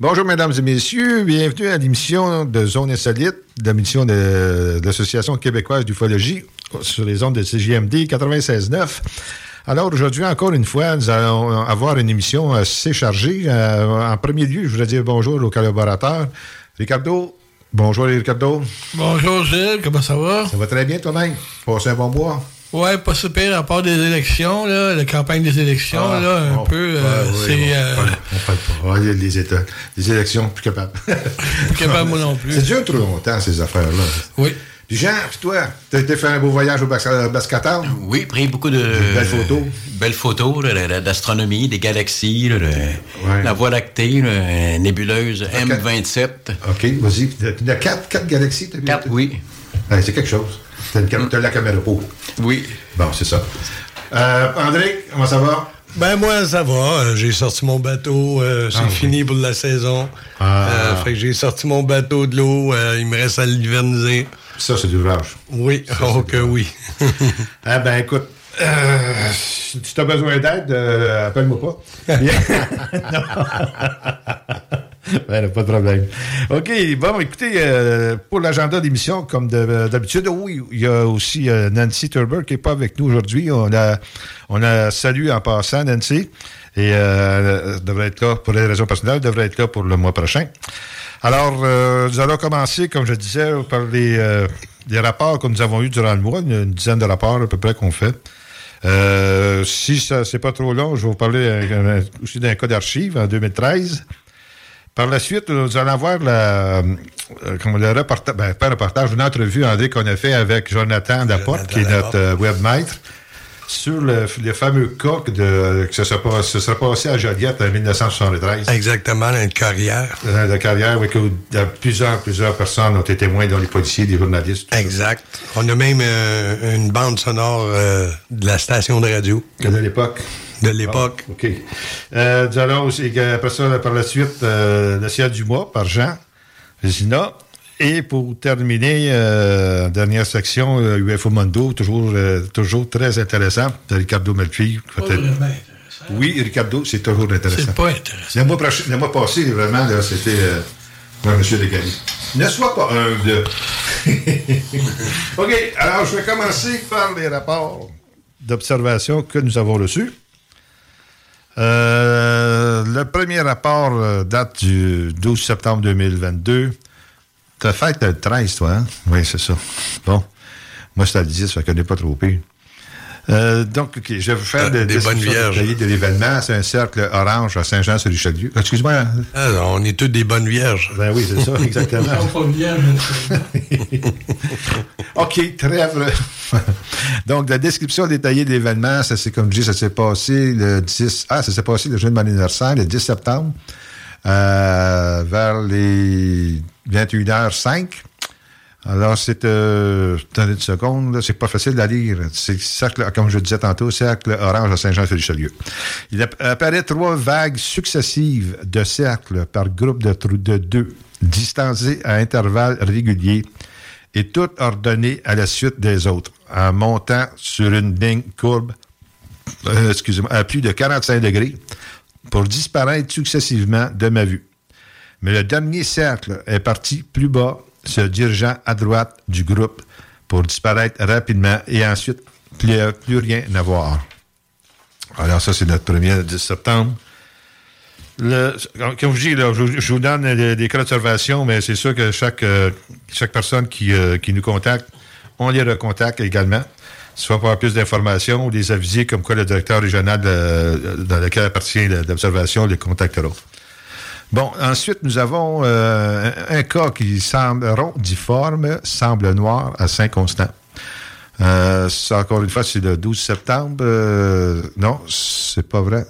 Bonjour, mesdames et messieurs. Bienvenue à l'émission de Zone Insolite, de l'émission de, l'Association québécoise d'ufologie sur les ondes de CGMD 96.9. Alors, aujourd'hui, encore une fois, nous allons avoir une émission assez chargée. Euh, en premier lieu, je voudrais dire bonjour aux collaborateurs. Ricardo, bonjour Ricardo. Bonjour Gilles, comment ça va? Ça va très bien toi-même? Passez un bon mois. Ouais, pas super, à part des élections, là, la campagne des élections, Ah, là, un bon, peu, ouais, euh, oui, c'est... on euh, parle- on parle pas. Les, États, les élections, plus capable. Plus capable, moi non plus. C'est dur trop longtemps, ces affaires-là. Oui. Puis Jean, puis toi, t'as été faire un beau voyage au Bas- Bascatal? Oui, pris beaucoup de belles photos. Belles photos d'astronomie, des galaxies, là, la Voie lactée, là, nébuleuse M27. OK, vas-y. Il y a quatre, quatre galaxies, t'as vu? Quatre, oui. Ouais, c'est quelque chose. T'as, une cam- t'as la caméra pour. Oui. Bon, c'est ça. Euh, André, comment ça va? Ben moi, ça va. Euh, J'ai sorti mon bateau. euh, c'est Ah, oui. fini pour la saison. Ah. Euh, fait que j'ai sorti mon bateau de l'eau. euh, il me reste à l'hiverniser. Ça, c'est d'ouvrage. Oui, oh que oui. Ah ben écoute, euh, si tu as besoin d'aide, euh, appelle-moi pas. Non. Ben, pas de problème. OK, bon, écoutez, euh, pour l'agenda d'émission, comme de- d'habitude, oui, il y a aussi euh, Nancy Turber qui n'est pas avec nous aujourd'hui. On a, on a salué en passant Nancy. Et euh, elle devrait être là pour des raisons personnelles, elle devrait être là pour le mois prochain. Alors, euh, nous allons commencer, comme je disais, par les, euh, les rapports que nous avons eus durant le mois, une, dizaine de rapports à peu près qu'on fait. Euh, si ça c'est pas trop long, je vais vous parler euh, aussi d'un cas d'archives en 2013. Par la suite, nous allons voir la, euh, comment le reportage, ben, pas un reportage, une entrevue, André, qu'on a fait avec Jonathan Laporte, qui est notre euh, webmaître, sur le, le fameux cas que de, que ça se, passe- se serait passé à Joliette en 1973. Exactement, dans une carrière. Dans la carrière, oui, que euh, plusieurs, plusieurs personnes ont été témoins, dont les policiers, des journalistes. Exact. On a même euh, une bande sonore euh, de la station de radio. De l'époque. De l'époque. OK. Euh, nous allons aussi, euh, après ça, par la suite, euh, Le ciel du mois par Jean Zina. Et pour terminer, euh, dernière section, euh, UFO Mondo, toujours, euh, toujours très intéressant, de Ricardo Melfi. Pas vraiment Oui, Ricardo, c'est toujours intéressant. C'est pas intéressant. Le mois, prochain- le mois passé, vraiment, c'était euh, ouais, M. Degali. Ne sois pas un de. OK, alors je vais commencer par les rapports d'observation que nous avons reçus. Euh, le premier rapport euh, date du 12 septembre 2022. T'as fait le 13, toi, hein? Oui, c'est ça. Bon. Moi, c'était le 10, ça connaît pas trop pire. Euh, donc, OK, je vais vous faire Ah, des, des bonnes vierges. détaillées de l'événement. C'est un cercle orange à Saint-Jean-sur-Richelieu. Excuse-moi. hein? Ah, on est tous des bonnes vierges. Ben oui, c'est ça, exactement. Ils sont pas bien, mais- OK, trêve. Donc, la description détaillée de l'événement, ça c'est comme je dis, ça s'est passé le 10... Ah, ça s'est passé le jour de mon anniversaire, le 10 septembre, euh, vers les 21h05. Alors, c'est... Euh, attendez une seconde, c'est pas facile à lire. C'est cercle, comme je disais tantôt, cercle orange à Saint-Jean-sur-Richelieu. Il app- apparaît trois vagues successives de cercles par groupe de deux, distancés à intervalles réguliers et toutes ordonnées à la suite des autres, en montant sur une ligne courbe, euh, excusez-moi, à plus de 45 degrés, pour disparaître successivement de ma vue. Mais le dernier cercle est parti plus bas, se dirigeant à droite du groupe pour disparaître rapidement et ensuite plus, plus rien à voir. Alors ça, c'est notre premier le 10 septembre. Comme je dis, là, je, vous donne des, des cas d'observation, mais c'est sûr que chaque, euh, chaque personne qui, euh, qui nous contacte, on les recontacte également, soit pour avoir plus d'informations ou les aviser comme quoi le directeur régional de- dans lequel appartient l'observation les contactera. Bon, ensuite, nous avons euh, un, cas qui semble rond, difforme, semble noir à Saint-Constant. Euh, encore une fois, c'est le 12 septembre. Euh, non, c'est pas vrai.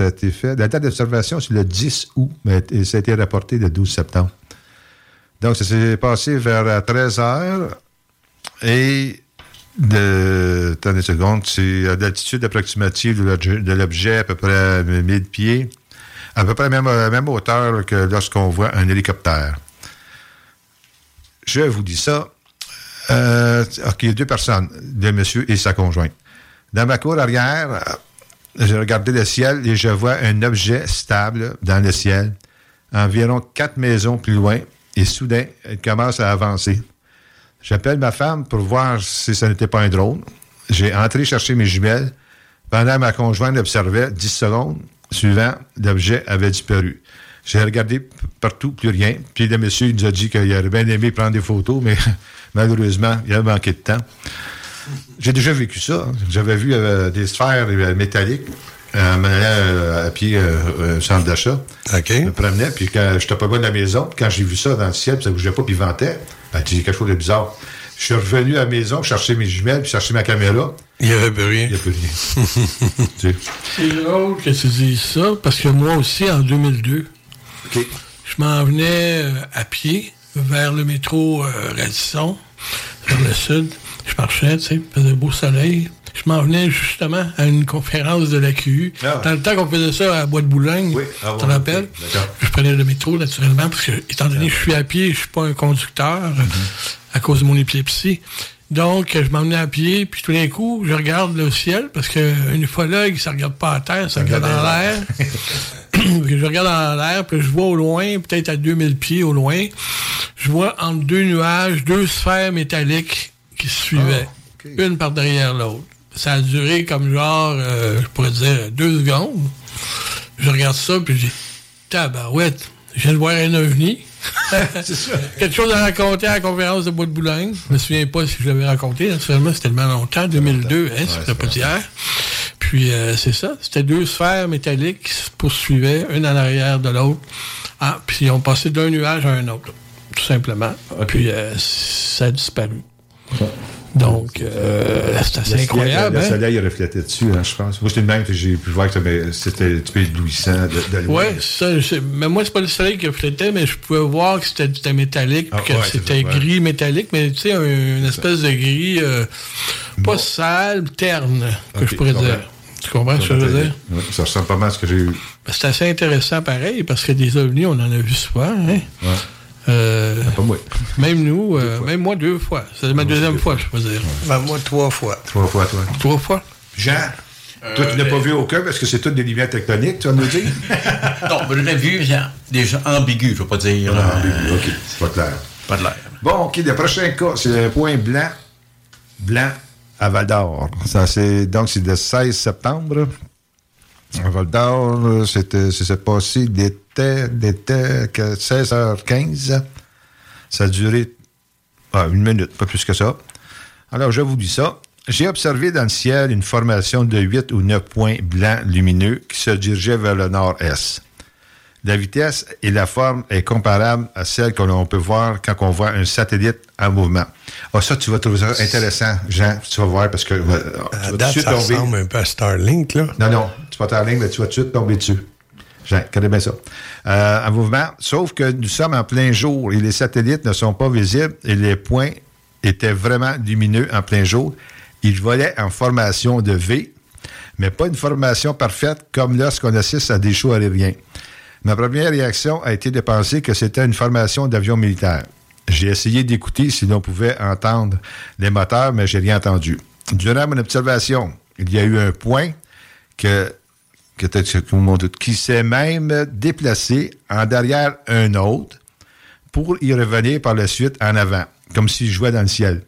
Été fait. La date d'observation, c'est le 10 août, mais ça a été rapporté le 12 septembre. Donc, ça s'est passé vers 13 heures. Et de, attendez une seconde, c'est à l'altitude approximative de l'objet, à peu près 1000 pieds, à peu près la même, la même hauteur que lorsqu'on voit un hélicoptère. Je vous dis ça. Euh, OK, il y a deux personnes, le monsieur et sa conjointe. Dans ma cour arrière, euh, j'ai regardé le ciel et je vois un objet stable dans le ciel, environ quatre maisons plus loin, et soudain, elle commence à avancer. J'appelle ma femme pour voir si ce n'était pas un drone. J'ai entré chercher mes jumelles. Pendant que ma conjointe observait 10 secondes, suivant, l'objet avait disparu. J'ai regardé partout, plus rien. Puis le monsieur il nous a dit qu'il aurait bien aimé prendre des photos, mais malheureusement, il a manqué de temps. J'ai déjà vécu ça. J'avais vu euh, des sphères euh, métalliques allant euh, à pied euh, au centre d'achat. OK. Je me promenais, puis quand j'étais pas loin de la maison, quand j'ai vu ça dans le ciel, ça bougeait pas, puis il ventait, ben, dit quelque chose de bizarre. Je suis revenu à la maison, chercher mes jumelles, puis chercher ma caméra. Il n'y avait plus rien. Il n'y a plus rien. Tu sais. C'est drôle que tu dises ça, parce que moi aussi, en 2002, OK. je m'en venais euh, à pied vers le métro euh, Radisson, vers le sud. Je marchais, tu sais, il faisait beau soleil. Je m'en venais justement à une conférence de la QU. Ah. Dans le temps qu'on faisait ça à Bois de Boulogne, Oui. Ah, tu te rappelles? Je prenais le métro naturellement, parce que, étant donné que je suis à pied, je suis pas un conducteur euh, à cause de mon épilepsie. Donc, je m'emmenais à pied, puis tout d'un coup, je regarde le ciel, parce qu'une ufologue, ça regarde pas à terre, ça regarde en l'air. Je regarde en l'air, puis je vois au loin, peut-être à 2000 pieds au loin, je vois entre deux nuages, deux sphères métalliques qui se suivaient, Ah, une par derrière l'autre. Ça a duré comme genre, euh, je pourrais dire, deux secondes. Je regarde ça, puis je dis, tabarouette, je viens de voir un ovni. Quelque chose à raconter à la conférence de Bois de Boulogne. Je me souviens pas si je l'avais raconté. Naturellement, c'était tellement longtemps, 2002, hein, c'était pas d'hier. Puis euh, c'est ça, c'était deux sphères métalliques qui se poursuivaient, une en arrière de l'autre. Ah, puis on passait d'un nuage à un autre, tout simplement. Puis euh, ça a disparu. Donc, euh, c'est Le incroyable. Le hein? soleil reflétait dessus, hein, je pense. Moi, c'était le même que j'ai pu voir que c'était- un petit peu éblouissant de. Oui, mais moi, c'est pas le soleil qui reflétait, mais je pouvais voir que c'était métallique, Ah, que ouais, c'était ouais. gris métallique, mais tu sais, un- une espèce de gris euh, pas sale, terne, que je pourrais dire. Tu comprends ce que je veux dire? Ouais, ça ressemble pas mal à ce que j'ai eu. Ben, c'est assez intéressant pareil, parce que des ovnis, on en a vu souvent. Hein? Ouais. Euh, Pas moi. même nous, euh, même moi deux fois. C'est ma deuxième fois, je peux dire. Ben, moi, trois fois. Trois fois, toi. Trois fois? Jean, toi, tu n'as pas vu aucun parce que c'est toutes des lumières tectoniques, tu vas nous dire? Non, mais je l'ai vu, c'est déjà ambigu, je ne veux pas dire. Ah, euh, OK, c'est pas clair. Pas de l'air. Bon, OK, le prochain cas, c'est un point blanc, blanc, à Val d'Or. Ça, c'est, donc, c'est le 16 septembre. À Val d'Or, c'était, ça s'est passé d'été, d'été, 16h15. Ça a duré ah, une minute, pas plus que ça. Alors, je vous dis ça. J'ai observé dans le ciel une formation de 8 ou 9 points blancs lumineux qui se dirigeaient vers le nord-est. La vitesse et la forme est comparable à celle que l'on peut voir quand on voit un satellite en mouvement. Ah, ça, tu vas trouver ça intéressant, Jean. Tu vas voir parce que. Euh, tu vas ça ressemble un peu à Starlink, là. Non, non. Tu vas Starlink, mais tu vas tout de suite tomber dessus. Jean, connais bien. Euh, en mouvement, sauf que nous sommes en plein jour et les satellites ne sont pas visibles et les points étaient vraiment lumineux en plein jour. Ils volaient en formation de V, mais pas une formation parfaite comme lorsqu'on assiste à des shows aériens. Ma première réaction a été de penser que c'était une formation d'avion militaire. J'ai essayé d'écouter si l'on pouvait entendre les moteurs, mais j'ai rien entendu. Durant mon observation, il y a eu un point que, qui s'est même déplacé en derrière un autre pour y revenir par la suite en avant, comme s'il jouait dans le ciel.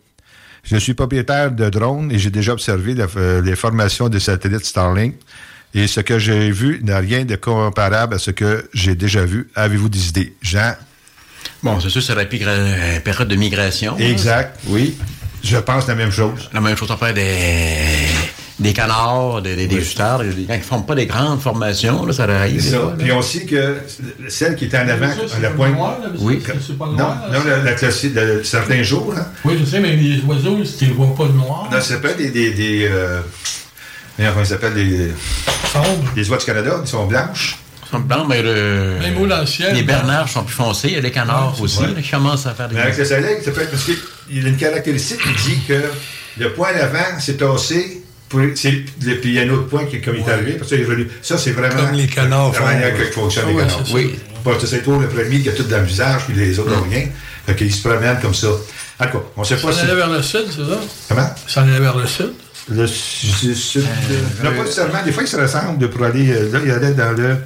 Je suis propriétaire de drones et j'ai déjà observé euh, les formations des satellites Starlink. Et ce que j'ai vu n'a rien de comparable à ce que j'ai déjà vu. Avez-vous des idées? Jean? Bon, c'est sûr, c'est la période de migration. Exact, oui. Je pense la même chose. La même chose, on fait des, des canards, des, des, des quand ils ne font pas des grandes formations, là, ça arrive. C'est ça. Puis aussi que celle qui était en avant, la pointe. oui. C'est pas noir. Non, non la, classique de certains jours. Hein. Oui, je sais, mais les oiseaux, tu ne vois pas de noir? Non, c'est pas des. des, des euh, comment ils s'appellent des. Les oies du Canada, ils sont blanches. Ils sont blancs, mais le. Même au. Les bernards sont plus foncés. Il y a les canards aussi qui commencent à faire des. Mais avec le soleil, ça peut être parce qu'il y a une caractéristique qui dit que le point d'avant s'est tassé. Puis il y a un autre point qui, comme il est arrivé, parce que ça, c'est vraiment. Comme les canards. La manière que fonctionnent les canards. Oui. Parce que c'est le premier qui a tout dans le visage, puis les autres n'ont rien. Fait qu'ils se promènent comme ça. D'accord. On sait pas si. Ça allait vers le sud, c'est ça? Comment? Ça allait vers le sud? Le sud. Euh, non, pas nécessairement. Des fois, ils se ressemblent pour aller. Euh, là, il allait dans le.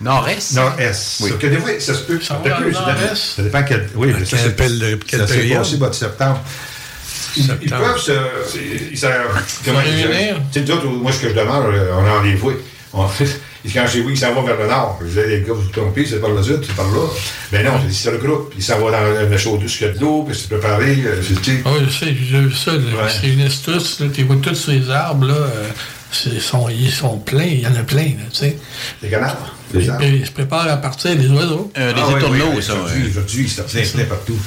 Nord-est. Nord-est. Oui. que des fois, ça se peut. Ça, peut, ça dépend quel. Oui, ça, c'est quelle, quelle ça s'est passé mois de septembre. Ils, ils, peuvent se. Ils, ça, comment ils. Tu sais, d'autres, moi, ce que je demande, euh, on a rendez-vous. Quand j'ai vu qu'il s'en va vers le nord, je disais, les gars, vous vous trompez, c'est par le sud, c'est par là. Ben non, c'est le groupe. Il s'en va dans le chaud d'où il y a de l'eau, puis c'est préparé. Euh, oui, je sais, j'ai vu ça. C'est une astuce. Tu vois tous ces arbres, là. Euh, sont, ils sont pleins, il y en a plein, tu sais. Les canards? Les arbres. Ils se préparent à partir des oiseaux. Euh, les ah, étourneaux, oui, oui, ça. Aujourd'hui, aujourd'hui, c'est plein partout.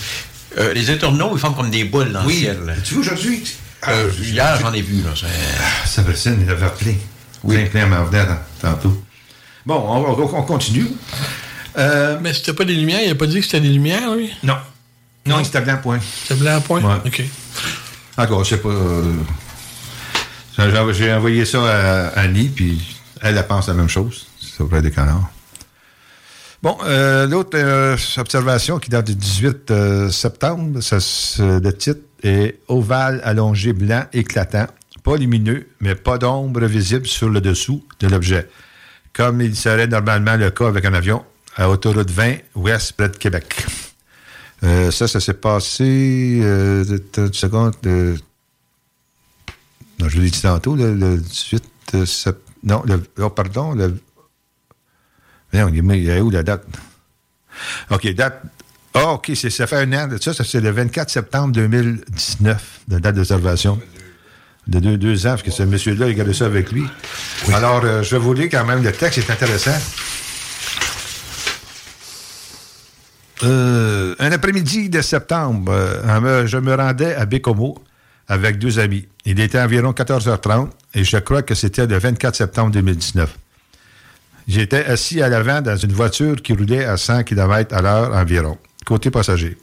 Euh, les étourneaux, ils font comme des boules dans oui. le ciel. Tu vois, aujourd'hui? Euh, hier, j'en ai vu, là. Ah, ça dire, il avait plein. Oui. Plein, plein, m'en venait tantôt. Bon, on, on continue. Euh, Mais c'était pas des lumières? Il n'a pas dit que c'était des lumières, lui? Non. Non, c'était blanc point. C'était blanc point? Ouais. OK. Encore, je sais pas. Euh, j'ai envoyé ça à Annie, puis elle, elle pense la même chose. C'est auprès des canards. Bon, euh, l'autre euh, observation qui date du 18 euh, septembre, ça, le titre est ovale allongé blanc éclatant, pas lumineux, mais pas d'ombre visible sur le dessous de l'objet comme il serait normalement le cas avec un avion à autoroute 20 ouest près de Québec. Ça, ça s'est passé une seconde. Non, je l'ai dit tantôt, le, 18 septembre. Non, le, oh, pardon, le. Il y a où la date? OK, date. Ah, OK, ça fait un an de ça. ça c'est le 24 septembre 2019, la date d'observation de deux, deux, ans, parce que ce monsieur-là, il gardait ça avec lui. Alors, euh, je vais vous lire quand même, le texte est intéressant. Euh, un après-midi de septembre, euh, je me rendais à Bécomo avec deux amis. Il était environ 14h30 et je crois que c'était le 24 septembre 2019. J'étais assis à l'avant dans une voiture qui roulait à 100 km à l'heure environ, côté passager.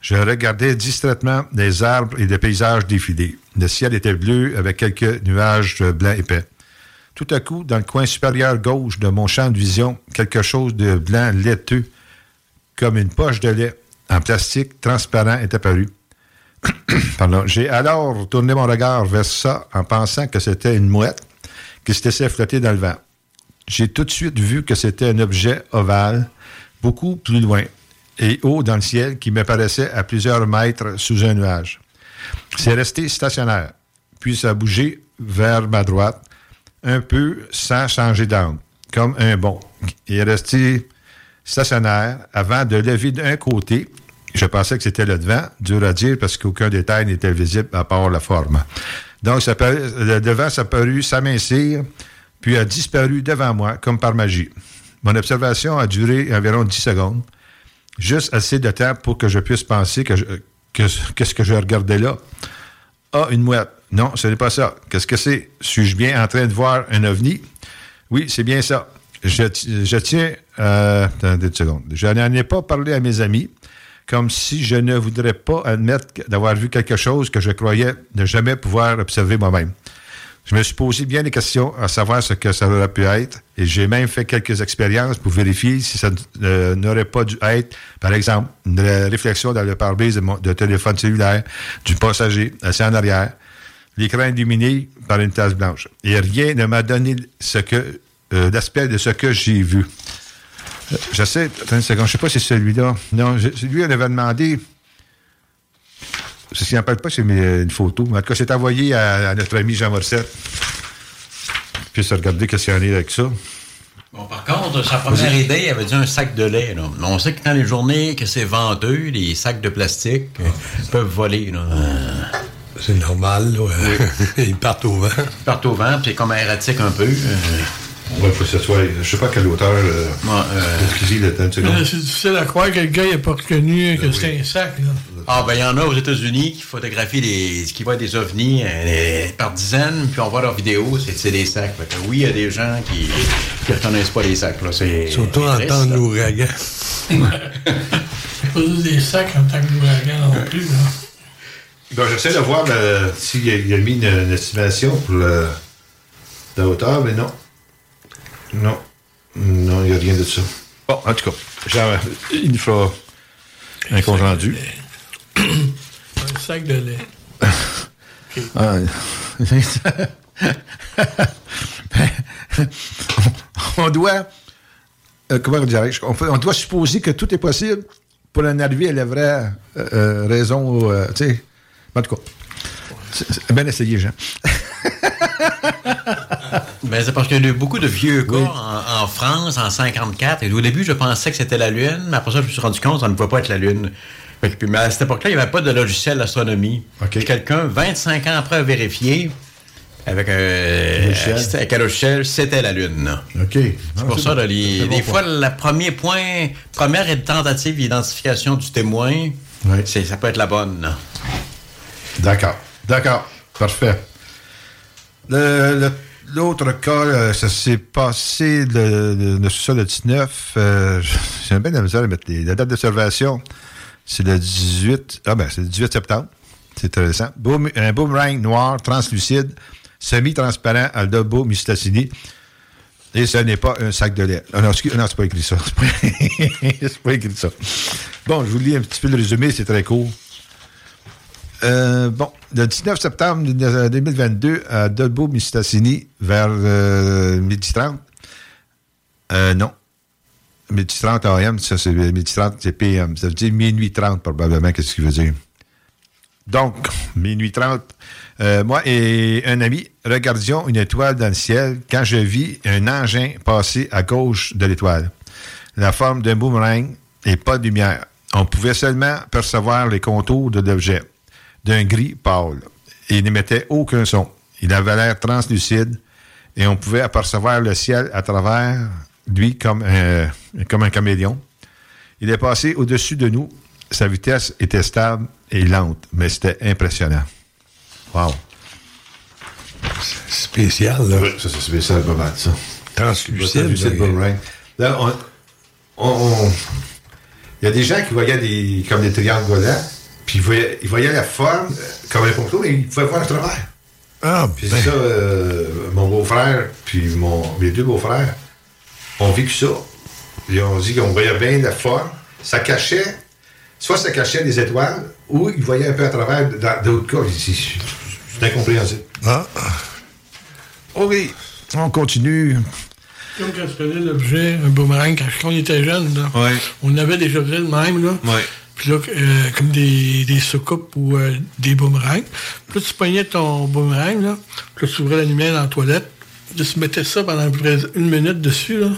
Je regardais distraitement les arbres et les paysages défiler. Le ciel était bleu avec quelques nuages blancs épais. Tout à coup, dans le coin supérieur gauche de mon champ de vision, quelque chose de blanc laiteux, comme une poche de lait en plastique transparent, est apparu. J'ai alors tourné mon regard vers ça en pensant que c'était une mouette qui se laissait flotter dans le vent. J'ai tout de suite vu que c'était un objet ovale, beaucoup plus loin, et haut dans le ciel qui me paraissait à plusieurs mètres sous un nuage. C'est resté stationnaire. puis ça a bougé vers ma droite, un peu sans changer d'angle, comme un bond. Il est resté stationnaire avant de lever d'un côté. Je pensais que c'était le devant, dur à dire parce qu'aucun détail n'était visible à part la forme. Donc, ça le devant s'apparut s'amincir, puis a disparu devant moi, comme par magie. Mon observation a duré environ 10 secondes, juste assez de temps pour que je puisse penser que qu'est-ce que je regardais là. Ah, une mouette. Non, ce n'est pas ça. Qu'est-ce que c'est? Suis-je bien en train de voir un ovni? Oui, c'est bien ça. Je, tiens... Euh, attendez une seconde. Je n'en ai pas parlé à mes amis, comme si je ne voudrais pas admettre d'avoir vu quelque chose que je croyais ne jamais pouvoir observer moi-même. Je me suis posé bien des questions à savoir ce que ça aurait pu être et j'ai même fait quelques expériences pour vérifier si ça euh, n'aurait pas dû être, par exemple, une réflexion dans le pare-brise de, téléphone cellulaire du passager assis en arrière, l'écran illuminé par une tasse blanche. Et rien ne m'a donné euh, l'aspect de ce que j'ai vu. Euh, j'essaie, attends une seconde, je sais pas si c'est celui-là. Non, lui, on avait demandé je ne me rappelle pas, c'est une photo. En tout cas, c'est envoyé à, notre ami Jean Morissette. Puis se regarder qu'est-ce qu'il y en a avec ça. Bon, par contre, sa première idée, il avait dit un sac de lait. Là. On sait que dans les journées que c'est venteux, les sacs de plastique euh, peuvent voler. C'est normal. Là. Ils partent au vent. Ils partent au vent, puis c'est comme erratique un peu. Euh. Il faut que ce soit. Je sais pas quelle hauteur. Euh, euh, excusez le temps C'est difficile à croire que le gars n'a pas reconnu que ben c'était un sac. Là. Ah, ben il y en a aux États-Unis qui photographient les, qui voient des ovnis euh, par dizaines, puis on voit leurs vidéos, c'est des sacs. oui, il y a des gens qui ne reconnaissent pas les sacs. Là. Surtout en temps d'ouragan. pas juste des sacs en temps d'ouragan non plus. Là. Ben, j'essaie de voir s'il a, a, mis une, estimation pour la hauteur, mais non. Non. Non, il n'y a rien de ça. Bon, en tout cas, il nous fera un compte rendu. Un sac de lait. Ah, on doit. Euh, comment dirais-je? On, on, doit supposer que tout est possible pour en arriver à la vraie euh, euh, raison. tu sais. En tout cas, c'est bien essayé, Jean. Ben, c'est parce qu'il y a eu beaucoup de vieux cas en, France en 54. Et au début, je pensais que c'était la Lune, mais après ça, je me suis rendu compte que ça ne pouvait pas être la Lune. mais à cette époque-là, il n'y avait pas de logiciel d'astronomie. Quelqu'un, 25 ans après, a vérifié avec, un logiciel, c'était la Lune. OK. C'est pour ça, des fois, le premier point, première tentative d'identification du témoin, ça peut être la bonne. D'accord. D'accord. Parfait. L'autre cas, euh, ça s'est passé le, le, ça, le 19. Euh, J'ai bien la misère à mettre la date d'observation. C'est le 18. Ah ben, c'est le 18 septembre. C'est intéressant. un boomerang noir, translucide, semi-transparent à Lobo Mistassini. Et ce n'est pas un sac de lait. Ah non, non c'est pas écrit ça. C'est pas écrit ça. Bon, je vous lis un petit peu le résumé, c'est très court. Euh, bon, le 19 septembre 2022, à Dolbo Mistassini, vers euh, midi 30. Euh, non. Midi 30 AM, ça c'est midi 30, c'est PM. Ça veut dire minuit 30 probablement, qu'est-ce qu'il veut dire. Donc, minuit 30, euh, moi et un ami regardions une étoile dans le ciel quand je vis un engin passer à gauche de l'étoile. La forme d'un boomerang et pas de lumière. On pouvait seulement percevoir les contours de l'objet d'un gris pâle. il n'émettait aucun son. Il avait l'air translucide et on pouvait apercevoir le ciel à travers lui comme un, comme un caméléon. Il est passé au-dessus de nous. Sa vitesse était stable et lente, mais c'était impressionnant. Wow. Spécial, là. Oui, ça, c'est spécial, pas mal, ça. Translucide. Là, on, il y a des gens qui voyaient des, comme des triangles volants. Puis il voyait, la forme euh, comme un complot, mais il pouvait voir à travers. Ah, Puis ben. ça, euh, mon beau-frère, puis mon, mes deux beaux-frères ont vécu ça. Ils ont dit qu'on voyait bien la forme. Ça cachait, soit ça cachait des étoiles, ou ils voyaient un peu à travers d'autres cas. C'est incompréhensible. Ah. OK, on continue. Comme quand je prenais l'objet, un boomerang, quand on était jeune, là, ouais. on avait des objets de même, là. Ouais. Puis là, euh, comme des, des soucoupes ou euh, des boomerangs. Puis là, tu pognais ton boomerang, là. Puis là, tu ouvrais la lumière dans la toilette. Puis tu mettais ça pendant à peu près une minute dessus, là.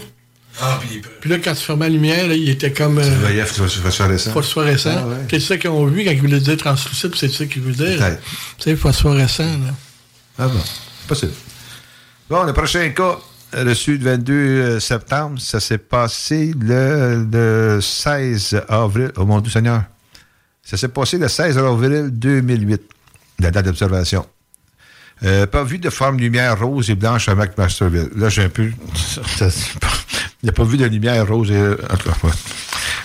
Ah, puis, Puis là, quand tu fermais la lumière, là, il était comme euh, phosphorescent. phosphorescent. Ah, ouais. C'est ça qu'ils ont vu quand ils voulaient dire translucide, c'est ça qu'ils veulent dire. Sais, phosphorescent, là. Ah bon, c'est possible. Bon, le prochain cas reçu le 22 septembre, ça s'est passé le, le 16 avril. Oh mon Dieu Seigneur. Ça s'est passé le 16 avril 2008, la date d'observation. Euh, pas vu de forme lumière rose et blanche à McMasterville. Là, j'ai un peu. pas- Il n'y a pas vu de lumière rose et.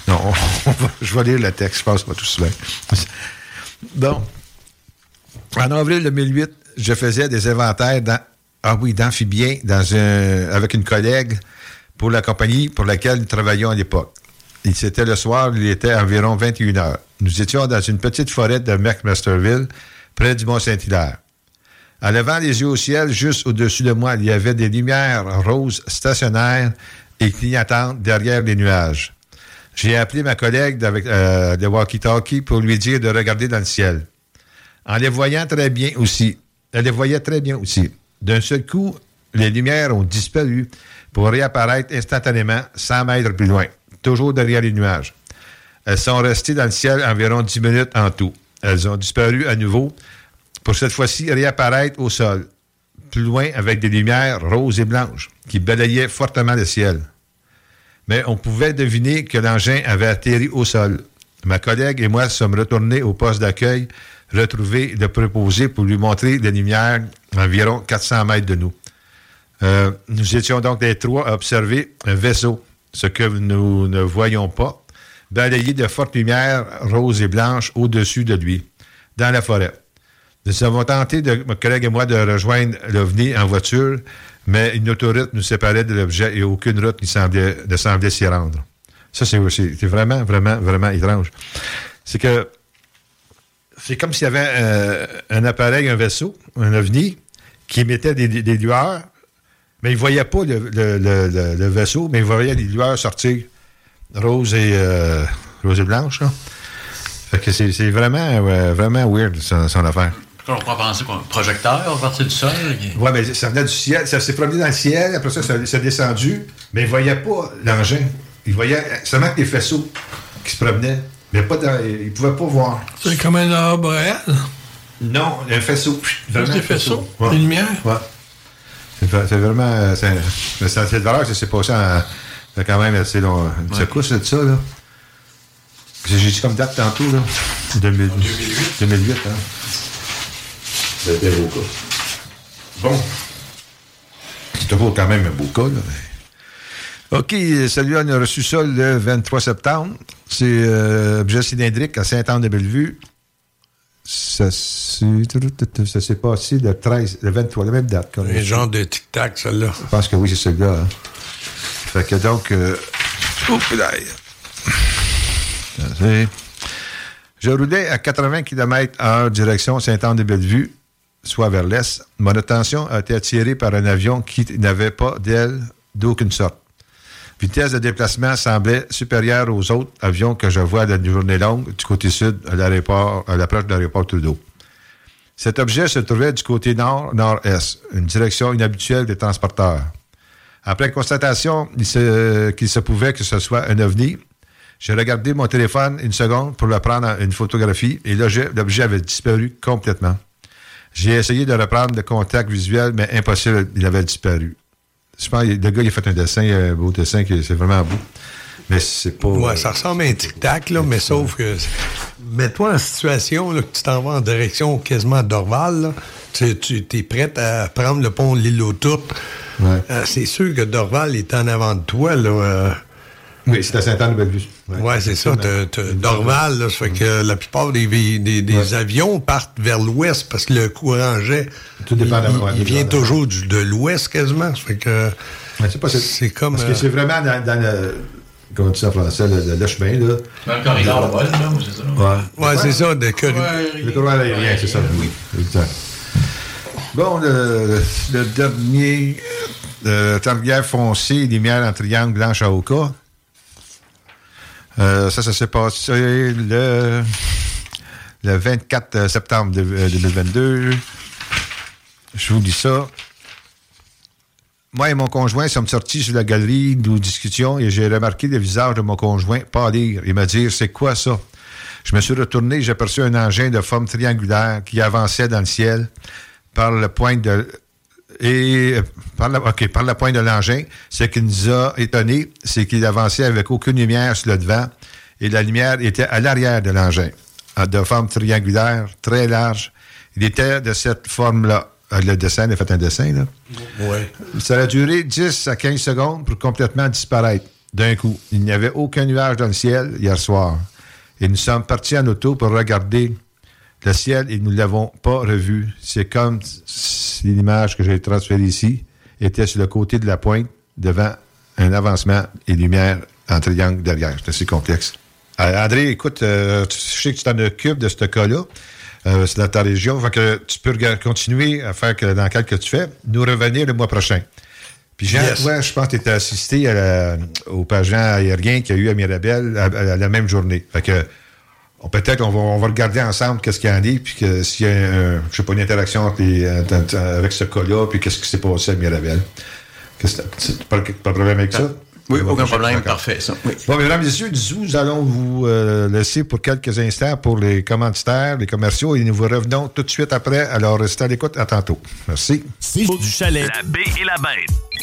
Non, je vais lire le texte, je pense va tout bien. Bon. En avril 2008, je faisais des inventaires dans, ah oui, un, avec une collègue pour la compagnie pour laquelle nous travaillions à l'époque. C'était le soir, il était environ 21 heures. Nous étions dans une petite forêt de McMasterville, près du Mont-Saint-Hilaire. En levant les yeux au ciel, juste au-dessus de moi, il y avait des lumières roses stationnaires et clignotantes derrière les nuages. J'ai appelé ma collègue avec euh, walkie-talkie pour lui dire de regarder dans le ciel. En les voyant très bien aussi, elle les voyait très bien aussi. D'un seul coup, les lumières ont disparu pour réapparaître instantanément 100 mètres plus loin, toujours derrière les nuages. Elles sont restées dans le ciel environ 10 minutes en tout. Elles ont disparu à nouveau pour cette fois-ci réapparaître au sol, plus loin avec des lumières roses et blanches qui balayaient fortement le ciel. Mais on pouvait deviner que l'engin avait atterri au sol. Ma collègue et moi sommes retournés au poste d'accueil, retrouver le préposé pour lui montrer les lumières environ 400 mètres de nous. Euh, nous étions donc les trois à observer un vaisseau, ce que nous ne voyions pas, balayé de fortes lumières roses et blanches au-dessus de lui, dans la forêt. Nous avons tenté, de, ma collègue et moi, de rejoindre l'OVNI en voiture, mais une autoroute nous séparait de l'objet et aucune route ne semblait, semblait s'y rendre. Ça, c'est vraiment, vraiment, vraiment étrange. C'est que c'est comme s'il y avait euh, un appareil, un vaisseau, un ovni, qui émettait des, des- des lueurs, mais il ne voyait pas le, le- le- le- le vaisseau, mais il voyait les lueurs sortir roses et, euh, et blanches. là. Fait que c'est vraiment, euh, vraiment weird, son, son affaire. On pourrait penser qu'on projecteur à partir du sol. Oui, mais ça venait du ciel, ça s'est promené dans le ciel, après ça, ça s'est descendu, mais il ne voyait pas l'engin. Il voyait seulement que les faisceaux qui se promenaient, il ne pouvait pas voir. C'est comme un aura boréal. Non, un faisceau. Vraiment des un faisceau. Ouais. des lumières. Ouais. C'est c'est vraiment. c'est- Mais c'est cette valeur que ça s'est passé en. Ça fait quand même assez long. Une secousse de ça, là. J'ai dit comme date tantôt, là. 2008. 2008, hein. C'était beau cas. Bon. C'est toujours quand même un beau cas, là. mais- OK, celui-là, on a reçu ça le 23 septembre. C'est euh, objet cylindrique à Saint-Anne-de-Bellevue. Ça s'est ça s'est passé le 13, le 23, la même date. Un genre de tic-tac, celle-là. Je pense que oui, c'est celui-là. hein. Fait que donc. Euh, oh. Je roulais à 80 km h direction Saint-Anne-de-Bellevue, soit vers l'est. Mon attention a été attirée par un avion qui n'avait pas d'aile d'aucune sorte. Vitesse de déplacement semblait supérieure aux autres avions que je vois d'une journée longue du côté sud à l'aéroport, à l'approche de l'aéroport Trudeau. Cet objet se trouvait du côté nord-nord-est, une direction inhabituelle des transporteurs. Après constatation qu'il se pouvait que ce soit un ovni, j'ai regardé mon téléphone une seconde pour le prendre en- une photographie et l'objet avait disparu complètement. J'ai essayé de reprendre le contact visuel, mais impossible, il avait disparu. Que le gars, il a fait un dessin, un beau dessin, c'est vraiment beau. Mais c'est pas. Ouais, ça ressemble à un tic-tac, là, mais sauf que. Mets-toi en situation là, que tu t'en vas en direction quasiment d'Orval. là. Tu, tu es prête à prendre le pont de l'île aux Tourtes. Ouais. Euh, c'est sûr que Dorval est en avant de toi. Là, euh, Oui, c'est à Saint-Anne-de-Bellevue. Ouais, c'est ça. là, ça fait que la plupart des, vi- des, des Ouais. avions partent vers l'ouest parce que le courant jet, Tout dépend de- il, ouais, il vient de- toujours du- de l'ouest quasiment. Ça fait que Ouais, c'est pas c'est comme... Parce que euh, c'est vraiment dans, dans le. Comment dit ça en français, le, le- le chemin, là. Dans le corridor de vol, là, ou c'est ça? Ouais. ouais, c'est ça, de corridor. Le courant aérien, c'est ça, oui. Exact. Bon, le, le dernier, euh, Targuerre foncé, lumière en triangle blanche à Oka. Ça, ça s'est passé le, le 24 septembre 2022. Je vous dis ça. Moi et mon conjoint sommes sortis sur la galerie, nous discutions et j'ai remarqué le visage de mon conjoint pâlir et me dire C'est quoi ça Je me suis retourné, j'ai aperçu un engin de forme triangulaire qui avançait dans le ciel par le point de. Et par la, par la pointe de l'engin, ce qui nous a étonnés, c'est qu'il avançait avec aucune lumière sur le devant et la lumière était à l'arrière de l'engin, de forme triangulaire, très large. Il était de cette forme-là. Euh, le dessin, il a fait un dessin, là. Oui. Ça a duré 10 à 15 secondes pour complètement disparaître d'un coup. Il n'y avait aucun nuage dans le ciel hier soir. Et nous sommes partis en auto pour regarder le ciel et nous ne l'avons pas revu. C'est comme si l'image que j'ai transférée ici était sur le côté de la pointe devant un avancement et lumière en triangle derrière. C'est assez complexe. Euh, André, écoute, euh, je sais que tu t'en occupes de ce cas-là. Euh, c'est dans ta région. Fait que tu peux continuer à faire que dans lequel que tu fais, nous revenir le mois prochain. Puis Jean, toi, je pense que tu étais assisté au pageant aérien qu'il y a eu à Mirabel à, la même journée. Fait que peut-être on va, on va regarder ensemble qu'est-ce qu'il y en a, puis que s'il y a je sais pas, une interaction avec ce cas-là, puis qu'est-ce qui s'est passé à Mirabel. Pas, pas de problème avec ça? Oui, aucun problème, parfait. Bon, mesdames et messieurs, nous allons vous euh, laisser pour quelques instants pour les commanditaires, les commerciaux, et nous vous revenons tout de suite après. Alors, restez à l'écoute. À tantôt. Merci. C'est du chalet. La baie et la bête.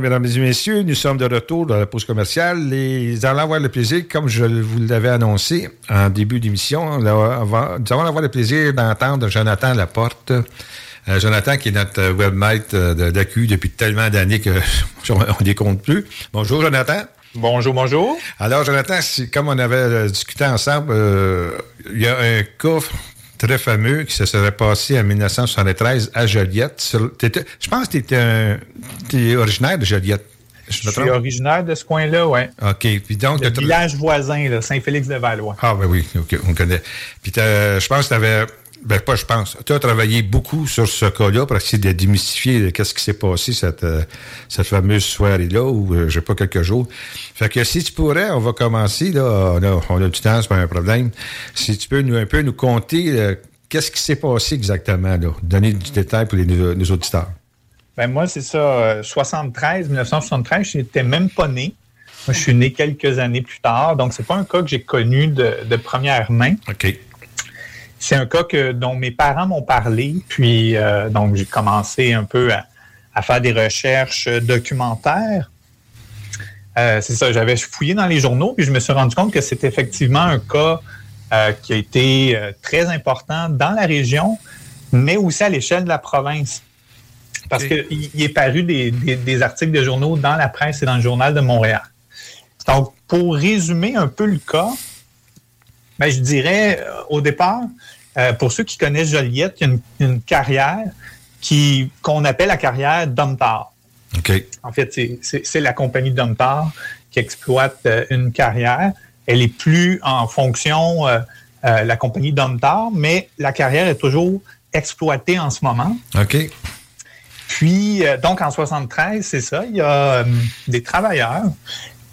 Mesdames et messieurs, nous sommes de retour dans la pause commerciale. Les allons avoir le plaisir, comme je vous l'avais annoncé en début d'émission, nous allons avoir le plaisir d'entendre Jonathan Laporte. Euh, Jonathan, qui est notre webmate euh, d'ACU depuis tellement d'années qu'on ne les compte plus. Bonjour, Jonathan. Bonjour, bonjour. Alors, Jonathan, comme on avait euh, discuté ensemble, il y a un coffre très fameux qui se serait passé en 1973 à Joliette. je pense que tu es originaire de Joliette. Je, suis originaire de ce coin-là, oui. OK. Puis donc, le village voisin, Saint-Félix-de-Valois. Ah, ben oui, OK, on connaît. Puis je pense que tu avais ben, pas, je pense. Tu as travaillé beaucoup sur ce cas-là pour essayer de démystifier qu'est-ce qui s'est passé cette, euh, cette fameuse soirée-là, ou euh, je sais pas, quelques jours. Fait que si tu pourrais, on va commencer, là. On a, du temps, c'est pas un problème. Si tu peux nous, un peu nous conter euh, qu'est-ce qui s'est passé exactement, là? Donner du détail pour les, nos auditeurs. Ben, moi, c'est ça. 73, 1973, je n'étais même pas né. Moi, je suis né quelques années plus tard. Donc, c'est pas un cas que j'ai connu de, de première main. OK. C'est un cas que, dont mes parents m'ont parlé, puis euh, donc j'ai commencé un peu à, faire des recherches documentaires. Euh, c'est ça, j'avais fouillé dans les journaux, puis je me suis rendu compte que c'est effectivement un cas euh, qui a été très important dans la région, mais aussi à l'échelle de la province. Parce qu'il est paru des, des, articles de journaux dans la presse et dans le journal de Montréal. Donc, pour résumer un peu le cas, ben, je dirais au départ, euh, pour ceux qui connaissent Joliette, il y a une, carrière qui, qu'on appelle la carrière Domtar. En fait, c'est, la compagnie Domtar qui exploite euh, une carrière. Elle est plus en fonction euh, la compagnie Domtar, mais la carrière est toujours exploitée en ce moment. OK. Puis, donc, en 73, c'est ça, il y a des travailleurs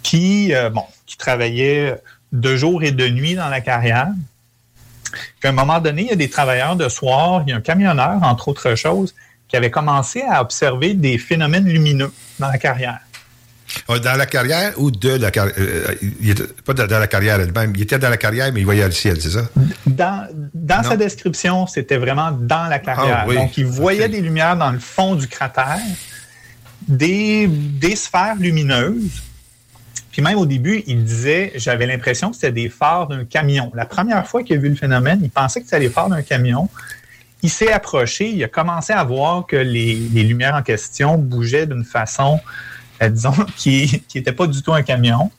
qui, bon, qui travaillaient de jour et de nuit dans la carrière qu'à un moment donné, il y a des travailleurs de soir, il y a un camionneur, entre autres choses, qui avait commencé à observer des phénomènes lumineux dans la carrière. Ah, dans la carrière ou de la carrière? Euh, pas dans, la carrière elle-même. Il était dans la carrière, mais il voyait le ciel, c'est ça? Dans, dans sa description, c'était vraiment dans la carrière. Ah Donc, il voyait des lumières dans le fond du cratère, des, des sphères lumineuses. Puis même au début, il disait, j'avais l'impression que c'était des phares d'un camion. La première fois qu'il a vu le phénomène, il pensait que c'était les phares d'un camion. Il s'est approché, il a commencé à voir que les, lumières en question bougeaient d'une façon, euh, disons, qui n'était pas du tout un camion.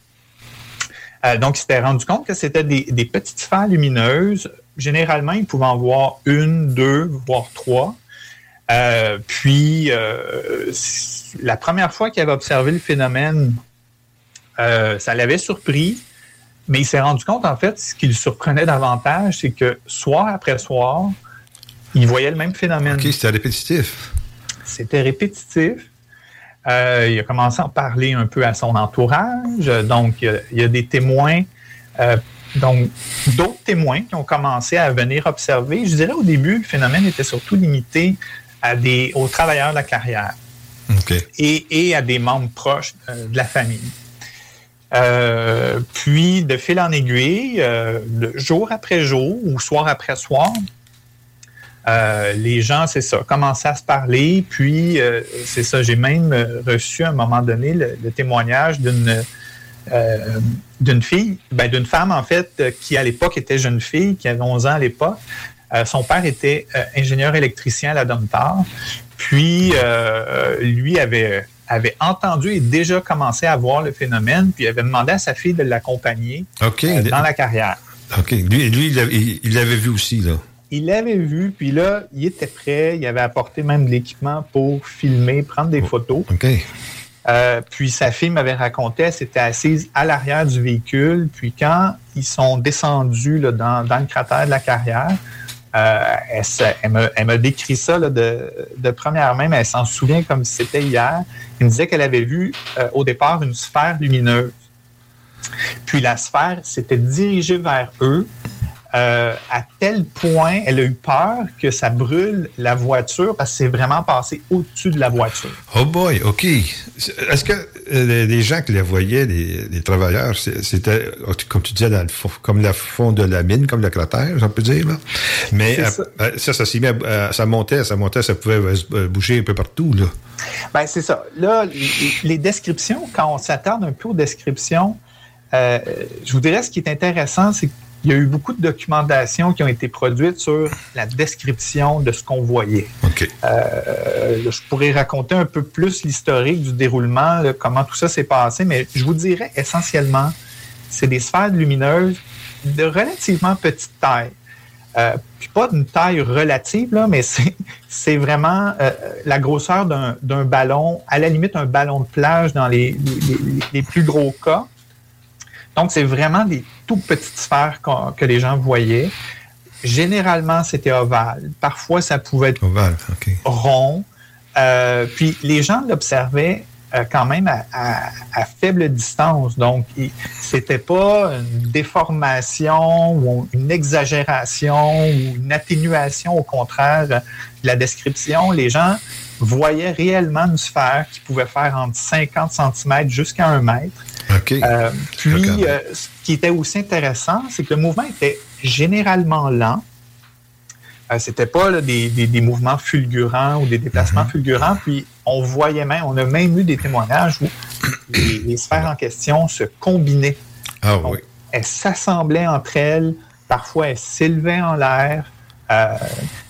Euh, donc, il s'était rendu compte que c'était des, petites sphères lumineuses. Généralement, il pouvait en voir une, deux, voire trois. Euh, puis, la première fois qu'il avait observé le phénomène, ça l'avait surpris. Mais il s'est rendu compte, en fait, ce qui le surprenait davantage, c'est que soir après soir, il voyait le même phénomène. OK, c'était répétitif. C'était répétitif. Euh, il a commencé à en parler un peu à son entourage. Donc, il y a, des témoins, euh, donc d'autres témoins qui ont commencé à venir observer. Je dirais au début, le phénomène était surtout limité à des, aux travailleurs de la carrière et, à des membres proches euh, de la famille. Puis, de fil en aiguille, jour après jour ou soir après soir, euh, les gens, c'est ça, commençaient à se parler. Puis, euh, c'est ça, j'ai même euh, reçu à un moment donné le, témoignage d'une d'une fille, ben, d'une femme, en fait, qui à l'époque était jeune fille, qui avait 11 ans à l'époque. son père était ingénieur électricien à la Domtar. Puis, lui avait, avait entendu et déjà commencé à voir le phénomène, puis avait demandé à sa fille de l'accompagner dans la carrière. OK. Lui, lui il l'avait vu aussi, là il l'avait vu, puis là, il était prêt. Il avait apporté même de l'équipement pour filmer, prendre des oh, photos. OK. Euh, puis sa fille m'avait raconté, elle s'était assise à l'arrière du véhicule. Puis quand ils sont descendus dans, le cratère de la carrière, euh, elle, m'a décrit ça de, première main, mais elle s'en souvient comme si c'était hier. Elle me disait qu'elle avait vu euh, au départ une sphère lumineuse. Puis la sphère s'était dirigée vers eux. Euh, à tel point, elle a eu peur que ça brûle la voiture parce que c'est vraiment passé au-dessus de la voiture. Oh boy, OK. Est-ce que euh, les gens qui la voyaient, les, travailleurs, c'était, comme tu disais, dans le fond, comme le fond de la mine, comme le cratère, on peut dire, là? Mais euh, ça, ça, ça montait, ça montait, ça pouvait bouger un peu partout, là. Ben, c'est ça. Là, les descriptions, quand on s'attarde un peu aux descriptions, je vous dirais ce qui est intéressant, c'est que il y a eu beaucoup de documentation qui ont été produites sur la description de ce qu'on voyait. Euh, je pourrais raconter un peu plus l'historique du déroulement, comment tout ça s'est passé, mais je vous dirais essentiellement, c'est des sphères lumineuses de relativement petite taille. Euh, puis pas d'une taille relative, là, mais c'est vraiment euh, la grosseur d'un ballon, à la limite un ballon de plage dans les, les plus gros cas. Donc, c'est vraiment des tout petites sphères que les gens voyaient. Généralement, c'était ovale. Parfois, ça pouvait être rond. Euh, puis, les gens l'observaient euh, quand même à, faible distance. Donc, c'était pas une déformation ou une exagération ou une atténuation, au contraire, de la description. Les gens voyaient réellement une sphère qui pouvait faire entre 50 cm jusqu'à un mètre. Euh, puis, euh, ce qui était aussi intéressant, c'est que le mouvement était généralement lent. Euh, c'était pas des, mouvements fulgurants ou des déplacements mhm. fulgurants. Puis on voyait même, on a même eu des témoignages où les, sphères en question se combinaient. Ah oui. Elles s'assemblaient entre elles. Parfois, elles s'élevaient en l'air.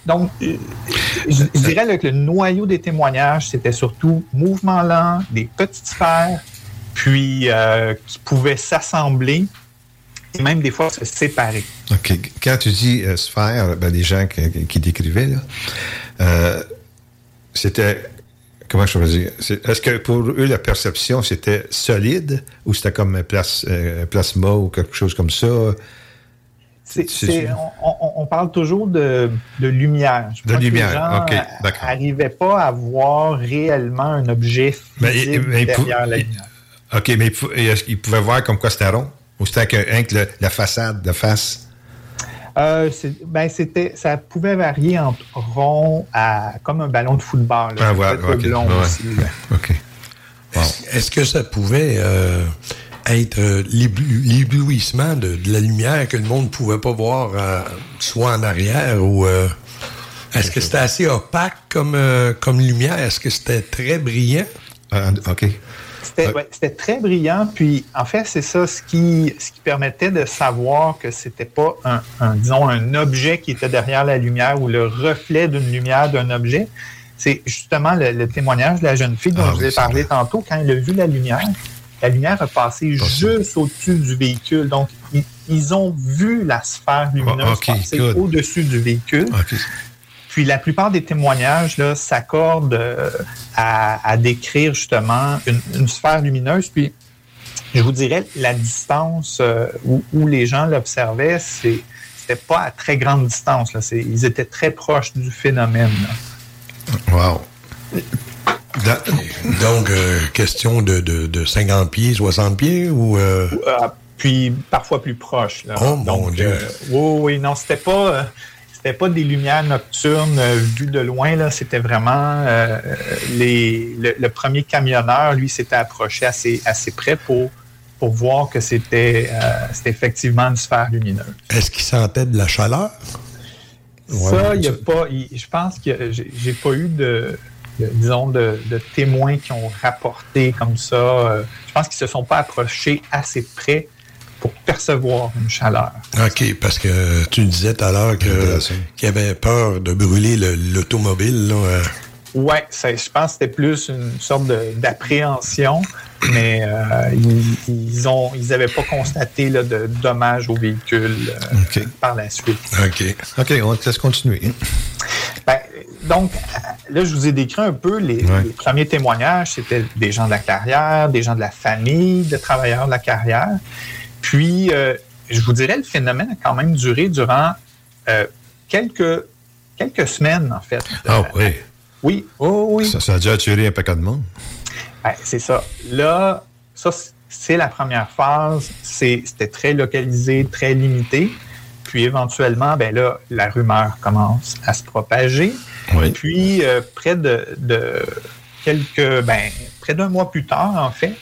Donc, je, dirais que le noyau des témoignages, c'était surtout mouvement lent, des petites sphères, puis euh, qui pouvaient s'assembler et même des fois se séparer. OK. Quand tu dis euh, sphère, ben, les gens qui, décrivaient, euh, c'était. Comment je peux dire? Est-ce que pour eux, la perception, c'était solide ou c'était comme un plasma ou quelque chose comme ça? On, parle toujours de, lumière. de lumière, OK, d'accord. n'arrivaient pas à voir réellement un objet physique derrière la lumière. OK, mais est-ce qu'il pouvait voir comme quoi c'était rond? Ou c'était que, la façade de face? Euh, ben c'était, ça pouvait varier entre rond à comme un ballon de football. Ah, ouais, OK. Est-ce que ça pouvait euh, être euh, l'éblouissement de, la lumière que le monde ne pouvait pas voir soit en arrière ou est-ce que c'était assez opaque comme, comme lumière? Est-ce que c'était très brillant? OK. C'était très brillant. Puis, en fait, c'est ça ce qui, ce qui permettait de savoir que c'était pas un, disons, un objet qui était derrière la lumière ou le reflet d'une lumière d'un objet. C'est justement le, témoignage de la jeune fille dont ah je vous ai parlé tantôt. Quand elle a vu la lumière, la lumière a passé juste au-dessus du véhicule. Donc, ils, ont vu la sphère lumineuse ah, passer au-dessus du véhicule. Puis la plupart des témoignages s'accordent euh, à, décrire justement une, sphère lumineuse. Puis je vous dirais, la distance euh, où, les gens l'observaient, c'était pas à très grande distance. Là. Ils étaient très proches du phénomène. Wow. Donc, euh, question de, de, 50 pieds, 60 pieds ou. puis parfois plus proche. Oh mon Dieu. oui, oui, non, c'était pas c'était pas des lumières nocturnes euh, vues de loin, là. C'était vraiment euh, les, le, premier camionneur, lui, s'était approché assez, assez près pour, pour voir que c'était euh, effectivement une sphère lumineuse. Est-ce qu'il sentait de la chaleur? Ça, il n'y a pas. je pense que j'ai pas eu de, disons, de, de, témoins qui ont rapporté comme ça. je pense qu'ils se sont pas approchés assez près pour percevoir une chaleur. OK, parce que tu disais tout à l'heure qu'il y avait peur de brûler l'automobile. Euh. Oui, je pense que c'était plus une sorte d'appréhension, mais euh, ils ont ils n'avaient pas constaté de dommages au véhicule euh, par la suite. OK. OK, on va laisse continuer. Ben, donc, là, je vous ai décrit un peu les, les premiers témoignages. C'était des gens de la carrière, des gens de la famille, des travailleurs de la carrière. Puis, euh, je vous dirais, le phénomène a quand même duré durant euh, quelques, quelques semaines, en fait. Ah oui. Oui, oh, oui. Ça, ça, a déjà attiré un paquet de monde. Ben, c'est ça. Là, ça, c'est la première phase. C'était très localisé, très limité. Puis éventuellement, ben là, la rumeur commence à se propager. Oui. Puis euh, près de, de, quelques, ben, près d'un mois plus tard, en fait,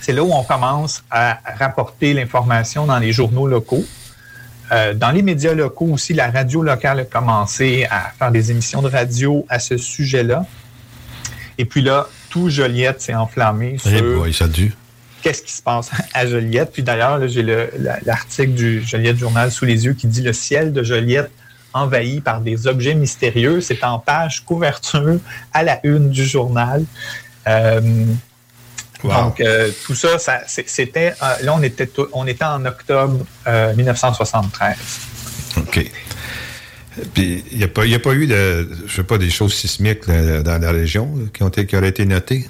c'est là où on commence à rapporter l'information dans les journaux locaux. Euh, dans les médias locaux aussi, la radio locale a commencé à faire des émissions de radio à ce sujet-là. Et puis là, tout Joliette s'est enflammé eh sur ça qu'est-ce qui se passe à Joliette. Puis d'ailleurs, j'ai l'article du Joliette Journal sous les yeux qui dit le ciel de Joliette envahi par des objets mystérieux. C'est en page couverture à la une du journal. Euh, donc, euh, tout ça, c'était. Euh, là, on était, on était en octobre 1973. Euh, OK. Puis, il n'y a, pas, a pas eu de, je sais pas, des choses sismiques dans la région qui, ont été, qui auraient été notées?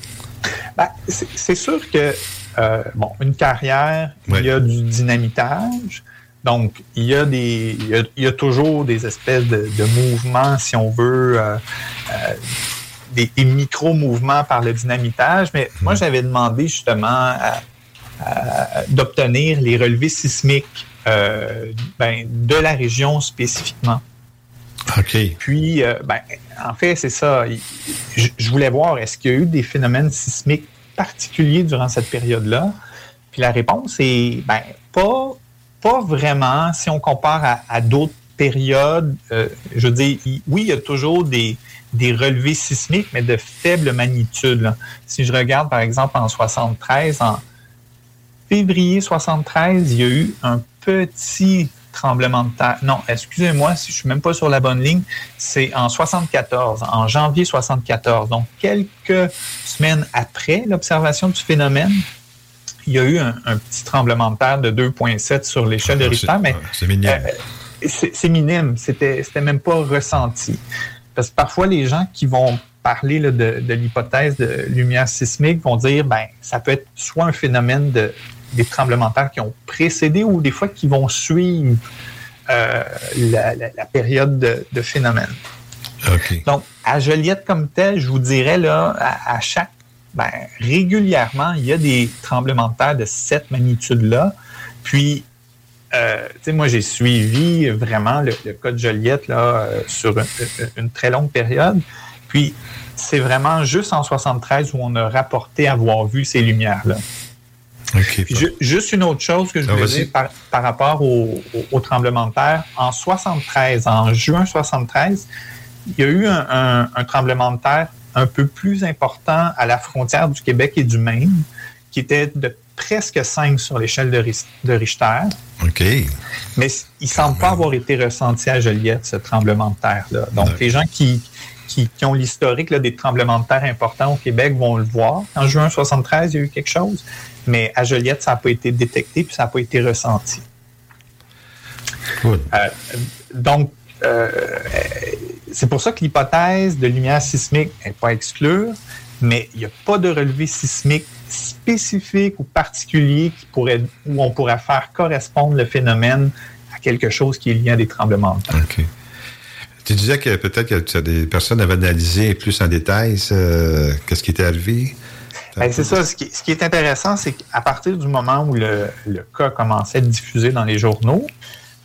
Ben, c'est sûr que, bon, une carrière, il y a du dynamitage. Donc, il y a des, il y a, toujours des espèces de, mouvements, si on veut, des, micro-mouvements par le dynamitage, mais moi, j'avais demandé justement d'obtenir les relevés sismiques euh, ben, de la région spécifiquement. OK. Puis, euh, ben, en fait, c'est ça. Je, voulais voir, est-ce qu'il y a eu des phénomènes sismiques particuliers durant cette période-là? Puis la réponse est, ben, pas, pas vraiment. Si on compare à, d'autres périodes, euh, je veux dire, oui, il y a toujours des, des relevés sismiques, mais de faible magnitude. Si je regarde, par exemple, en 73, en février 73, il y a eu un petit tremblement de terre. Non, excusez-moi, si je suis même pas sur la bonne ligne, c'est en 74, en janvier 74. Donc, quelques semaines après l'observation du phénomène, il y a eu un, petit tremblement de terre de 2,7 sur l'échelle de ah, Richter, mais c'est minime. Euh, c'est minime, c'était même pas ressenti. Parce que parfois, les gens qui vont parler de, l'hypothèse de lumière sismique vont dire ben ça peut être soit un phénomène de, des tremblements de terre qui ont précédé ou des fois qui vont suivre euh, la, période de, phénomène. Donc, à Joliette comme tel, je vous dirais là, à, chaque ben, régulièrement, il y a des tremblements de terre de cette magnitude-là. Puis euh, moi, j'ai suivi vraiment le, cas de Joliette là, euh, sur une, très longue période. Puis, c'est vraiment juste en 73 où on a rapporté avoir vu ces lumières-là. Juste une autre chose que je ah, voulais dire par, rapport au, tremblement de terre. En 73, en juin 73, il y a eu un, tremblement de terre un peu plus important à la frontière du Québec et du Maine, qui était de presque 5 sur l'échelle de, Richter. OK. Mais il ne semble pas avoir été ressenti à Joliette, ce tremblement de terre-là. Donc, les gens qui, qui, ont l'historique des tremblements de terre importants au Québec vont le voir. En juin 73, il y a eu quelque chose, mais à Joliette, ça n'a pas été détecté puis ça n'a pas été ressenti. Euh, donc, euh, c'est pour ça que l'hypothèse de lumière sismique n'est pas exclure, mais il n'y a pas de relevé sismique spécifique ou particulier qui pourrait, où on pourrait faire correspondre le phénomène à quelque chose qui est lié à des tremblements de terre. Tu disais que peut-être que des personnes avaient analysé plus en détail qu'est-ce qui était arrivé? Ben, c'est ça. Ce qui, est intéressant, c'est qu'à partir du moment où le, cas commençait à être diffusé dans les journaux,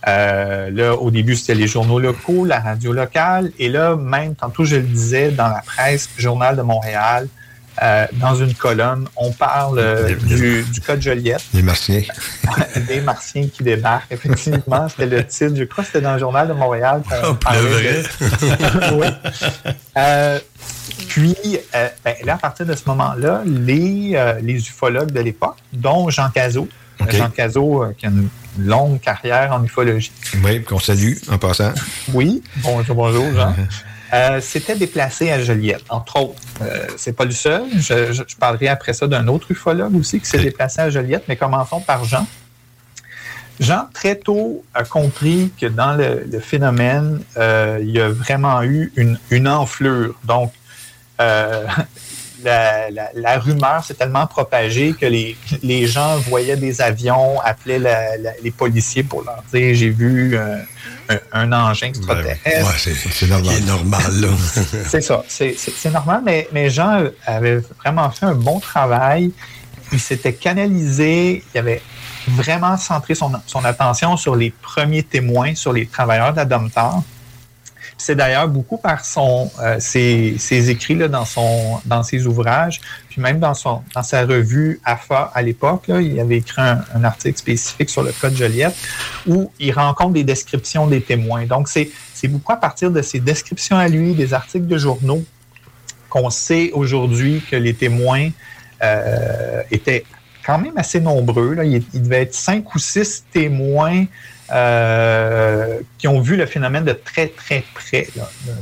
euh, là, au début, c'était les journaux locaux, la radio locale, et là, même, tantôt, je le disais, dans la presse, Journal de Montréal, euh, dans une colonne, on parle euh, du, du, cas de Joliette. Des Martiens. des Martiens qui débarquent. Effectivement, c'était le titre. Je crois que c'était dans le Journal de Montréal. On parlait oui. Euh, puis, ben, là, à partir de ce moment-là, les, les ufologues de l'époque, dont Jean Cazot, Jean Cazot, qui a une longue carrière en ufologie. Oui, qu'on salue en passant. Oui, bonjour, bonjour, Jean. Euh, c'était déplacé à Joliette, entre autres. Euh, c'est pas le seul. Je, parlerai après ça d'un autre ufologue aussi qui s'est déplacé à Joliette, mais commençons par Jean. Jean, très tôt, a compris que dans le, phénomène, euh, il y a vraiment eu une, une enflure. Donc, la, rumeur s'est tellement propagée que les, gens voyaient des avions, appelaient les policiers pour leur dire j'ai vu euh, un, engin extraterrestre. Ben, c'est normal. normal c'est ça, c'est normal, mais, mais Jean avait vraiment fait un bon travail. Il s'était canalisé, il avait vraiment centré son, son attention sur les premiers témoins, sur les travailleurs de la Domtar. C'est d'ailleurs beaucoup par son, euh, ses, écrits là, dans, son, dans ses ouvrages, puis même dans, son, dans sa revue AFA à l'époque, il avait écrit un, article spécifique sur le cas de Joliette où il rencontre des descriptions des témoins. Donc, c'est beaucoup à partir de ces descriptions à lui, des articles de journaux, qu'on sait aujourd'hui que les témoins euh, étaient quand même assez nombreux. Là. Il, devait être cinq ou six témoins euh, qui ont vu le phénomène de très, très près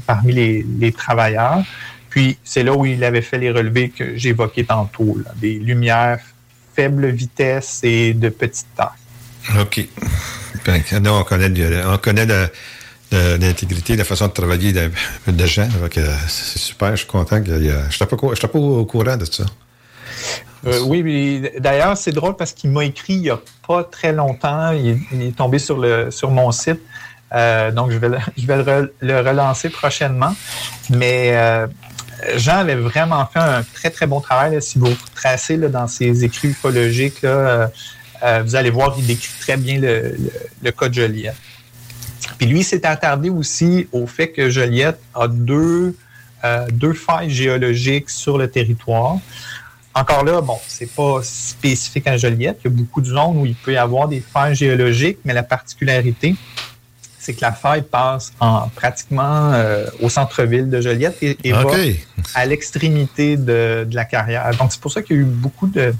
parmi les, travailleurs. Puis c'est là où il avait fait les relevés que j'évoquais tantôt, des lumières faible vitesse et de petite taille. OK. Ben, on connaît, on connaît l'intégrité, la façon de travailler de, gens. C'est super, je suis content. Je n'étais pas, pas au courant de ça. Euh, oui, d'ailleurs, c'est drôle parce qu'il m'a écrit il n'y a pas très longtemps. Il, est tombé sur, le, sur mon site. Euh, donc, je vais, le, je vais le, relancer prochainement. Mais euh, Jean avait vraiment fait un très, très bon travail. Si vous tracez dans ses écrits ufologiques, vous allez voir qu'il décrit très bien le, le, cas de Joliette. Puis lui, s'est attardé aussi au fait que Joliette a deux, deux failles géologiques sur le territoire. Encore là, bon, c'est pas spécifique à Joliette. Il y a beaucoup de zones où il peut y avoir des failles géologiques, mais la particularité, c'est que la faille passe en pratiquement euh, au centre-ville de Joliette et, va à l'extrémité de, la carrière. Donc, c'est pour ça qu'il y a eu beaucoup de,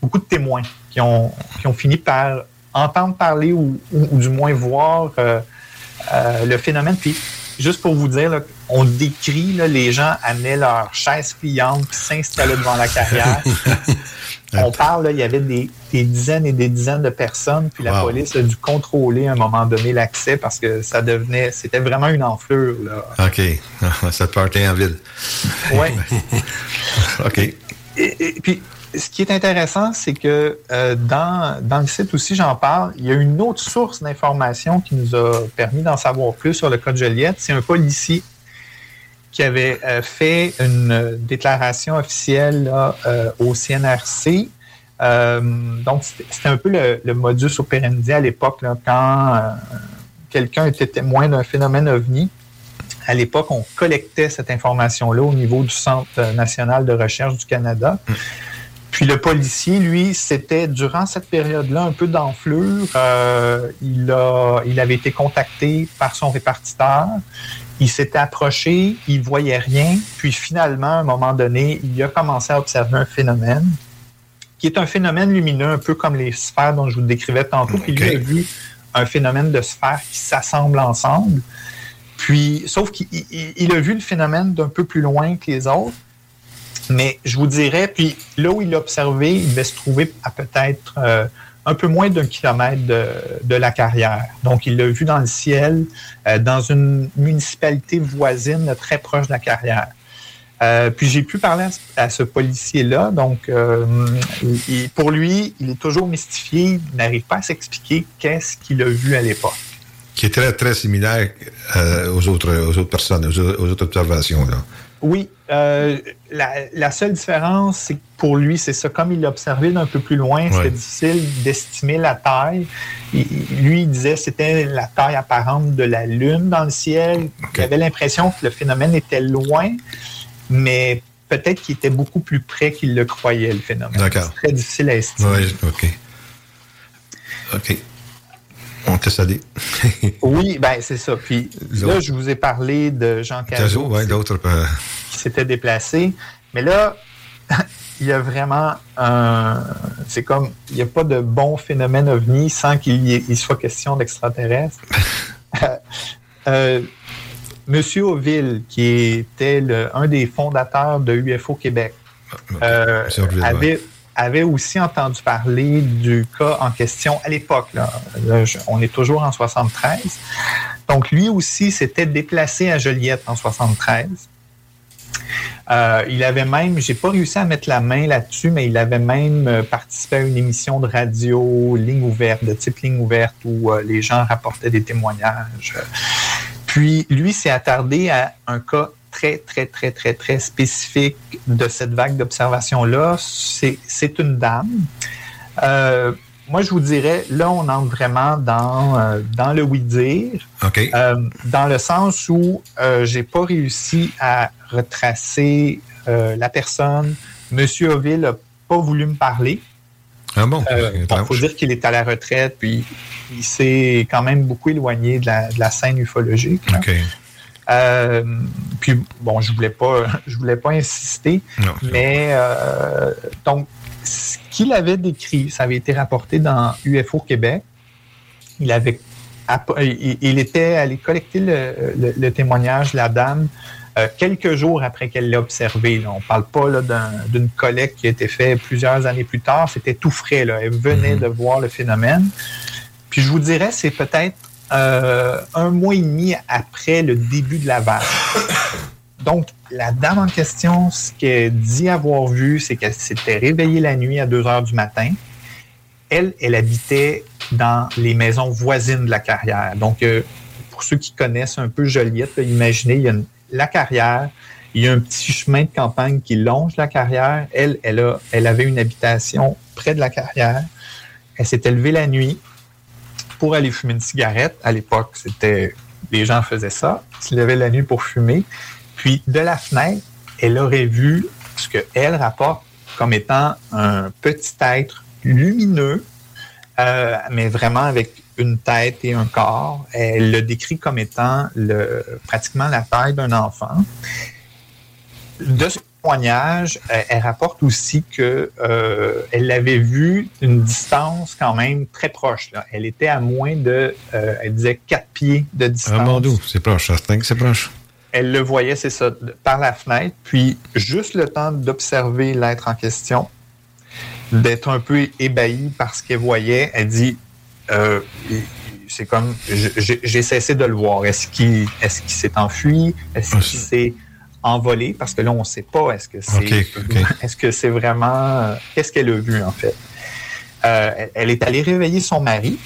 beaucoup de témoins qui ont, qui ont fini par entendre parler ou, du moins voir euh, euh, le phénomène. Puis, juste pour vous dire, on décrit, les gens amenaient leur chaise pliante puis s'installaient devant la carrière. on parle, il y avait des, dizaines et des dizaines de personnes, puis la police a dû contrôler à un moment donné l'accès parce que ça devenait, c'était vraiment une enflure. OK. Ça partait en ville. Oui. OK. Et, puis, ce qui est intéressant, c'est que euh, dans, dans le site aussi, j'en parle, il y a une autre source d'information qui nous a permis d'en savoir plus sur le cas de Joliette. C'est un policier qui avait euh, fait une déclaration officielle euh, au CNRC. donc, c'était un peu le, modus operandi à l'époque, quand quelqu'un était témoin d'un phénomène ovni. À l'époque, on collectait cette information-là au niveau du Centre national de recherche du Canada. Mm. Puis le policier, lui, c'était durant cette période-là un peu d'enflure. Euh, il, a, il avait été contacté par son répartiteur il s'était approché, il voyait rien, puis finalement, à un moment donné, il a commencé à observer un phénomène qui est un phénomène lumineux, un peu comme les sphères dont je vous décrivais tantôt. Puis lui a vu un phénomène de sphères qui s'assemblent ensemble. Puis, sauf qu'il a vu le phénomène d'un peu plus loin que les autres. Mais je vous dirais, puis là où il l'a observé, il devait se trouver à peut-être euh, un peu moins d'un kilomètre de, la carrière. Donc, il l'a vu dans le ciel, euh, dans une municipalité voisine très proche de la carrière. Euh, puis j'ai pu parler à, ce policier-là. Donc, pour lui, il est toujours mystifié. Il n'arrive pas à s'expliquer qu'est-ce qu'il a vu à l'époque qui est très, très similaire euh, aux, autres, aux autres personnes, aux, autres observations. Là. Oui. Euh, la, seule différence, c'est que pour lui, c'est ça. Comme il l'a observé d'un peu plus loin, c'était difficile d'estimer la taille. lui, il disait que c'était la taille apparente de la Lune dans le ciel. Il avait l'impression que le phénomène était loin, mais peut-être qu'il était beaucoup plus près qu'il le croyait, le phénomène. C'est très difficile à estimer. Oui, OK. OK. Oui, ben c'est ça. Puis là, je vous ai parlé de Jean Cazot. oui, d'autres. Qui s'était déplacé. Mais là, il y a vraiment un. C'est comme. Il n'y a pas de bon phénomène ovni sans qu'il soit question d'extraterrestres. euh, Monsieur Auville, qui était un des fondateurs de UFO Québec, ah, euh, avait, avait aussi entendu parler du cas en question à l'époque. on est toujours en 73. Donc, lui aussi s'était déplacé à Joliette en 73. Euh, il avait même, j'ai pas réussi à mettre la main là-dessus, mais il avait même euh, participé à une émission de radio, ligne ouverte, de type ligne ouverte, où euh, les gens rapportaient des témoignages. Puis, lui s'est attardé à un cas très, très, très, très, très spécifique de cette vague d'observation-là, c'est une dame. Euh, moi, je vous dirais, là, on entre vraiment dans, euh, dans le oui-dire, euh, dans le sens où j'ai pas réussi à retracer la personne. Monsieur Oville n'a pas voulu me parler. Ah bon? Il faut dire qu'il est à la retraite, puis il s'est quand même beaucoup éloigné de la, de la scène ufologique. Euh, puis bon, je voulais pas, je voulais pas insister, mais euh, donc ce qu'il avait décrit, ça avait été rapporté dans UFO Québec. Il avait, il, était allé collecter le, témoignage de la dame euh, quelques jours après qu'elle l'ait observé. On ne parle pas d'une collecte qui a été faite plusieurs années plus tard. C'était tout frais. Là. Elle venait mm-hmm. de voir le phénomène. Puis je vous dirais, c'est peut-être euh, un mois et demi après le début de la vague. Donc, la dame en question, ce qu'elle dit avoir vu, c'est qu'elle s'était réveillée la nuit à 2 heures du matin. Elle, elle habitait dans les maisons voisines de la carrière. Donc, euh, pour ceux qui connaissent un peu Joliette, imaginez, il y a la carrière, il y a un petit chemin de campagne qui longe la carrière. Elle, elle, elle avait une habitation près de la carrière. Elle s'est levée la nuit, pour aller fumer une cigarette. À l'époque, c'était les gens faisaient ça, se levaient la nuit pour fumer. Puis de la fenêtre, elle aurait vu ce qu'elle rapporte comme étant un petit être lumineux, euh, mais vraiment avec une tête et un corps. Elle le décrit comme étant pratiquement la taille d'un enfant. De témoignage, euh, elle rapporte aussi que euh, elle l'avait vu d'une distance quand même très proche. Elle était à moins de, euh, elle disait quatre pieds de distance. Ah, c'est proche, c'est proche. Elle le voyait, c'est ça, par la fenêtre, puis juste le temps d'observer l'être en question, d'être un peu ébahie par ce qu'elle voyait, elle dit, c'est comme, j'ai cessé de le voir. Est-ce qu'il est s'est enfui? Est-ce ah, qu'il s'est envolé parce que là, on ne sait pas est-ce que c'est est-ce que c'est vraiment euh, qu'est-ce qu'elle a vu en fait? Euh, elle est allée réveiller son mari,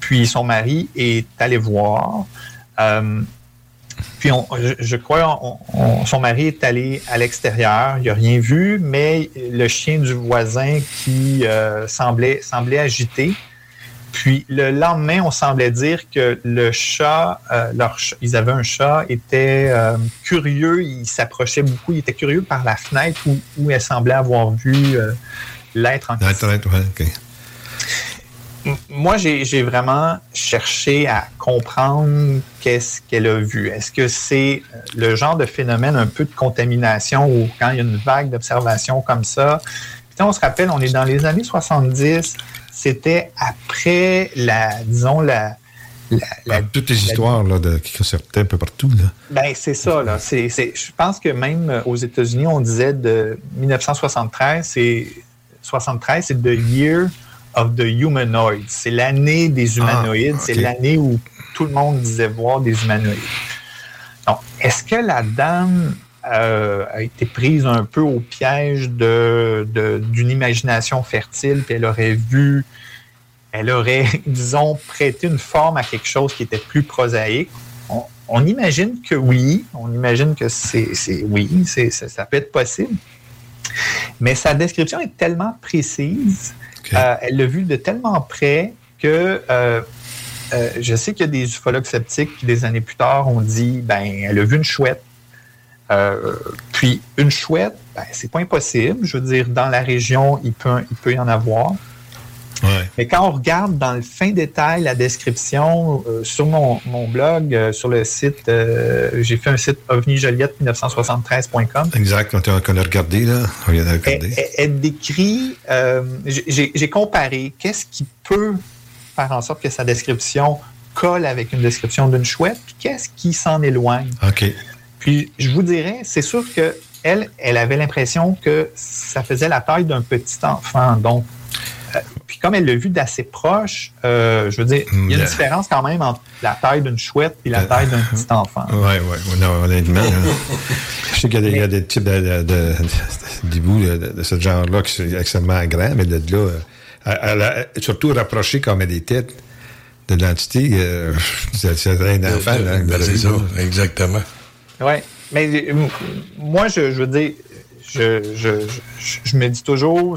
puis son mari est allé voir. Euh, puis je, crois son mari est allé à l'extérieur, il n'a rien vu, mais le chien du voisin qui semblait, semblait agité puis le lendemain, on semblait dire que le chat, euh, leur ils avaient un chat, était euh, curieux, il s'approchait beaucoup, il était curieux par la fenêtre où, elle semblait avoir vu euh, l'être en question. moi, j'ai vraiment cherché à comprendre qu'est-ce qu'elle a vu. Est-ce que c'est le genre de phénomène un peu de contamination ou quand il y a une vague d'observation comme ça? Puis, on se rappelle, on est dans les années 70, c'était après la, disons, la, la, toutes les histoires là, de, qui sortaient un peu partout. Là. Ben, c'est ça. Là. C'est, je pense que même euh, aux États-Unis, on disait de 1973, c'est 73, c'est The Year of the Humanoids. C'est l'année des ah, humanoïdes. C'est l'année où tout le monde disait voir des humanoïdes. Donc, est-ce que la dame euh, a été prise un peu au piège de, d'une imagination fertile, puis elle aurait vu, elle aurait, disons, prêté une forme à quelque chose qui était plus prosaïque? On, imagine que oui, on imagine que c'est, c'est oui, c'est, ça peut être possible. Mais sa description est tellement précise euh, elle l'a vu de tellement près que euh, euh, je sais qu'il y a des ufologues sceptiques qui, des années plus tard, ont dit ben, elle a vu une chouette. Puis, une chouette, ben, c'est pas impossible. Je veux dire, dans la région, il peut, il peut y en avoir. Mais quand on regarde dans le fin détail la description euh, sur mon, blog, euh, sur le site, euh, j'ai fait un site ovnijoliette1973.com. Exact, qu'on a regardé, là. On vient de regarder. Elle, décrit, j'ai comparé qu'est-ce qui peut faire en sorte que sa description colle avec une description d'une chouette, puis qu'est-ce qui s'en éloigne. OK. Puis je vous dirais, c'est sûr que elle, elle avait l'impression que ça faisait la taille d'un petit enfant. Donc, puis comme elle l'a vu d'assez proche, euh, je veux dire, il y a une différence quand même entre la taille d'une chouette et la euh, taille d'un petit enfant. Oui, oui, honnêtement. je sais qu'il y, a des types de, de, de, ce genre-là qui sont extrêmement agréables, mais de là, euh, surtout rapproché comme elle était de l'entité, c'est un enfant. Ben, c'est ça, exactement. Oui, mais moi, je veux dire, je, je, me dis toujours,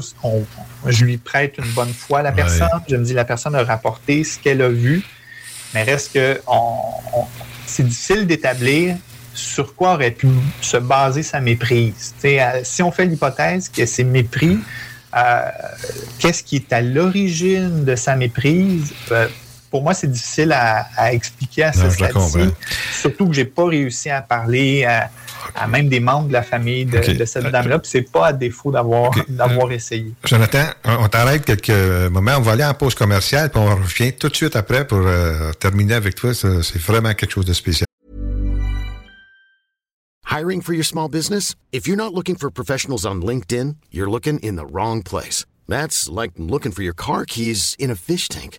je lui prête une bonne foi à la personne. Je me dis, la personne a rapporté ce qu'elle a vu, mais reste que c'est difficile d'établir sur quoi aurait pu se baser sa méprise. si on fait l'hypothèse que c'est mépris, euh, qu'est-ce qui est à l'origine de sa méprise? Euh, pour moi, c'est difficile à, expliquer à ce stade-ci. Surtout que j'ai pas réussi à parler à, même des membres de la famille de, cette dame-là. Puis c'est pas à défaut d'avoir d'avoir essayé. Jonathan, on t'arrête quelques moments. On va aller en pause commerciale, puis on revient tout de suite après pour euh, terminer avec toi. C'est vraiment quelque chose de spécial. Hiring for your small business? If you're not looking for professionals on LinkedIn, you're looking in the wrong place. That's like looking for your car keys in a fish tank.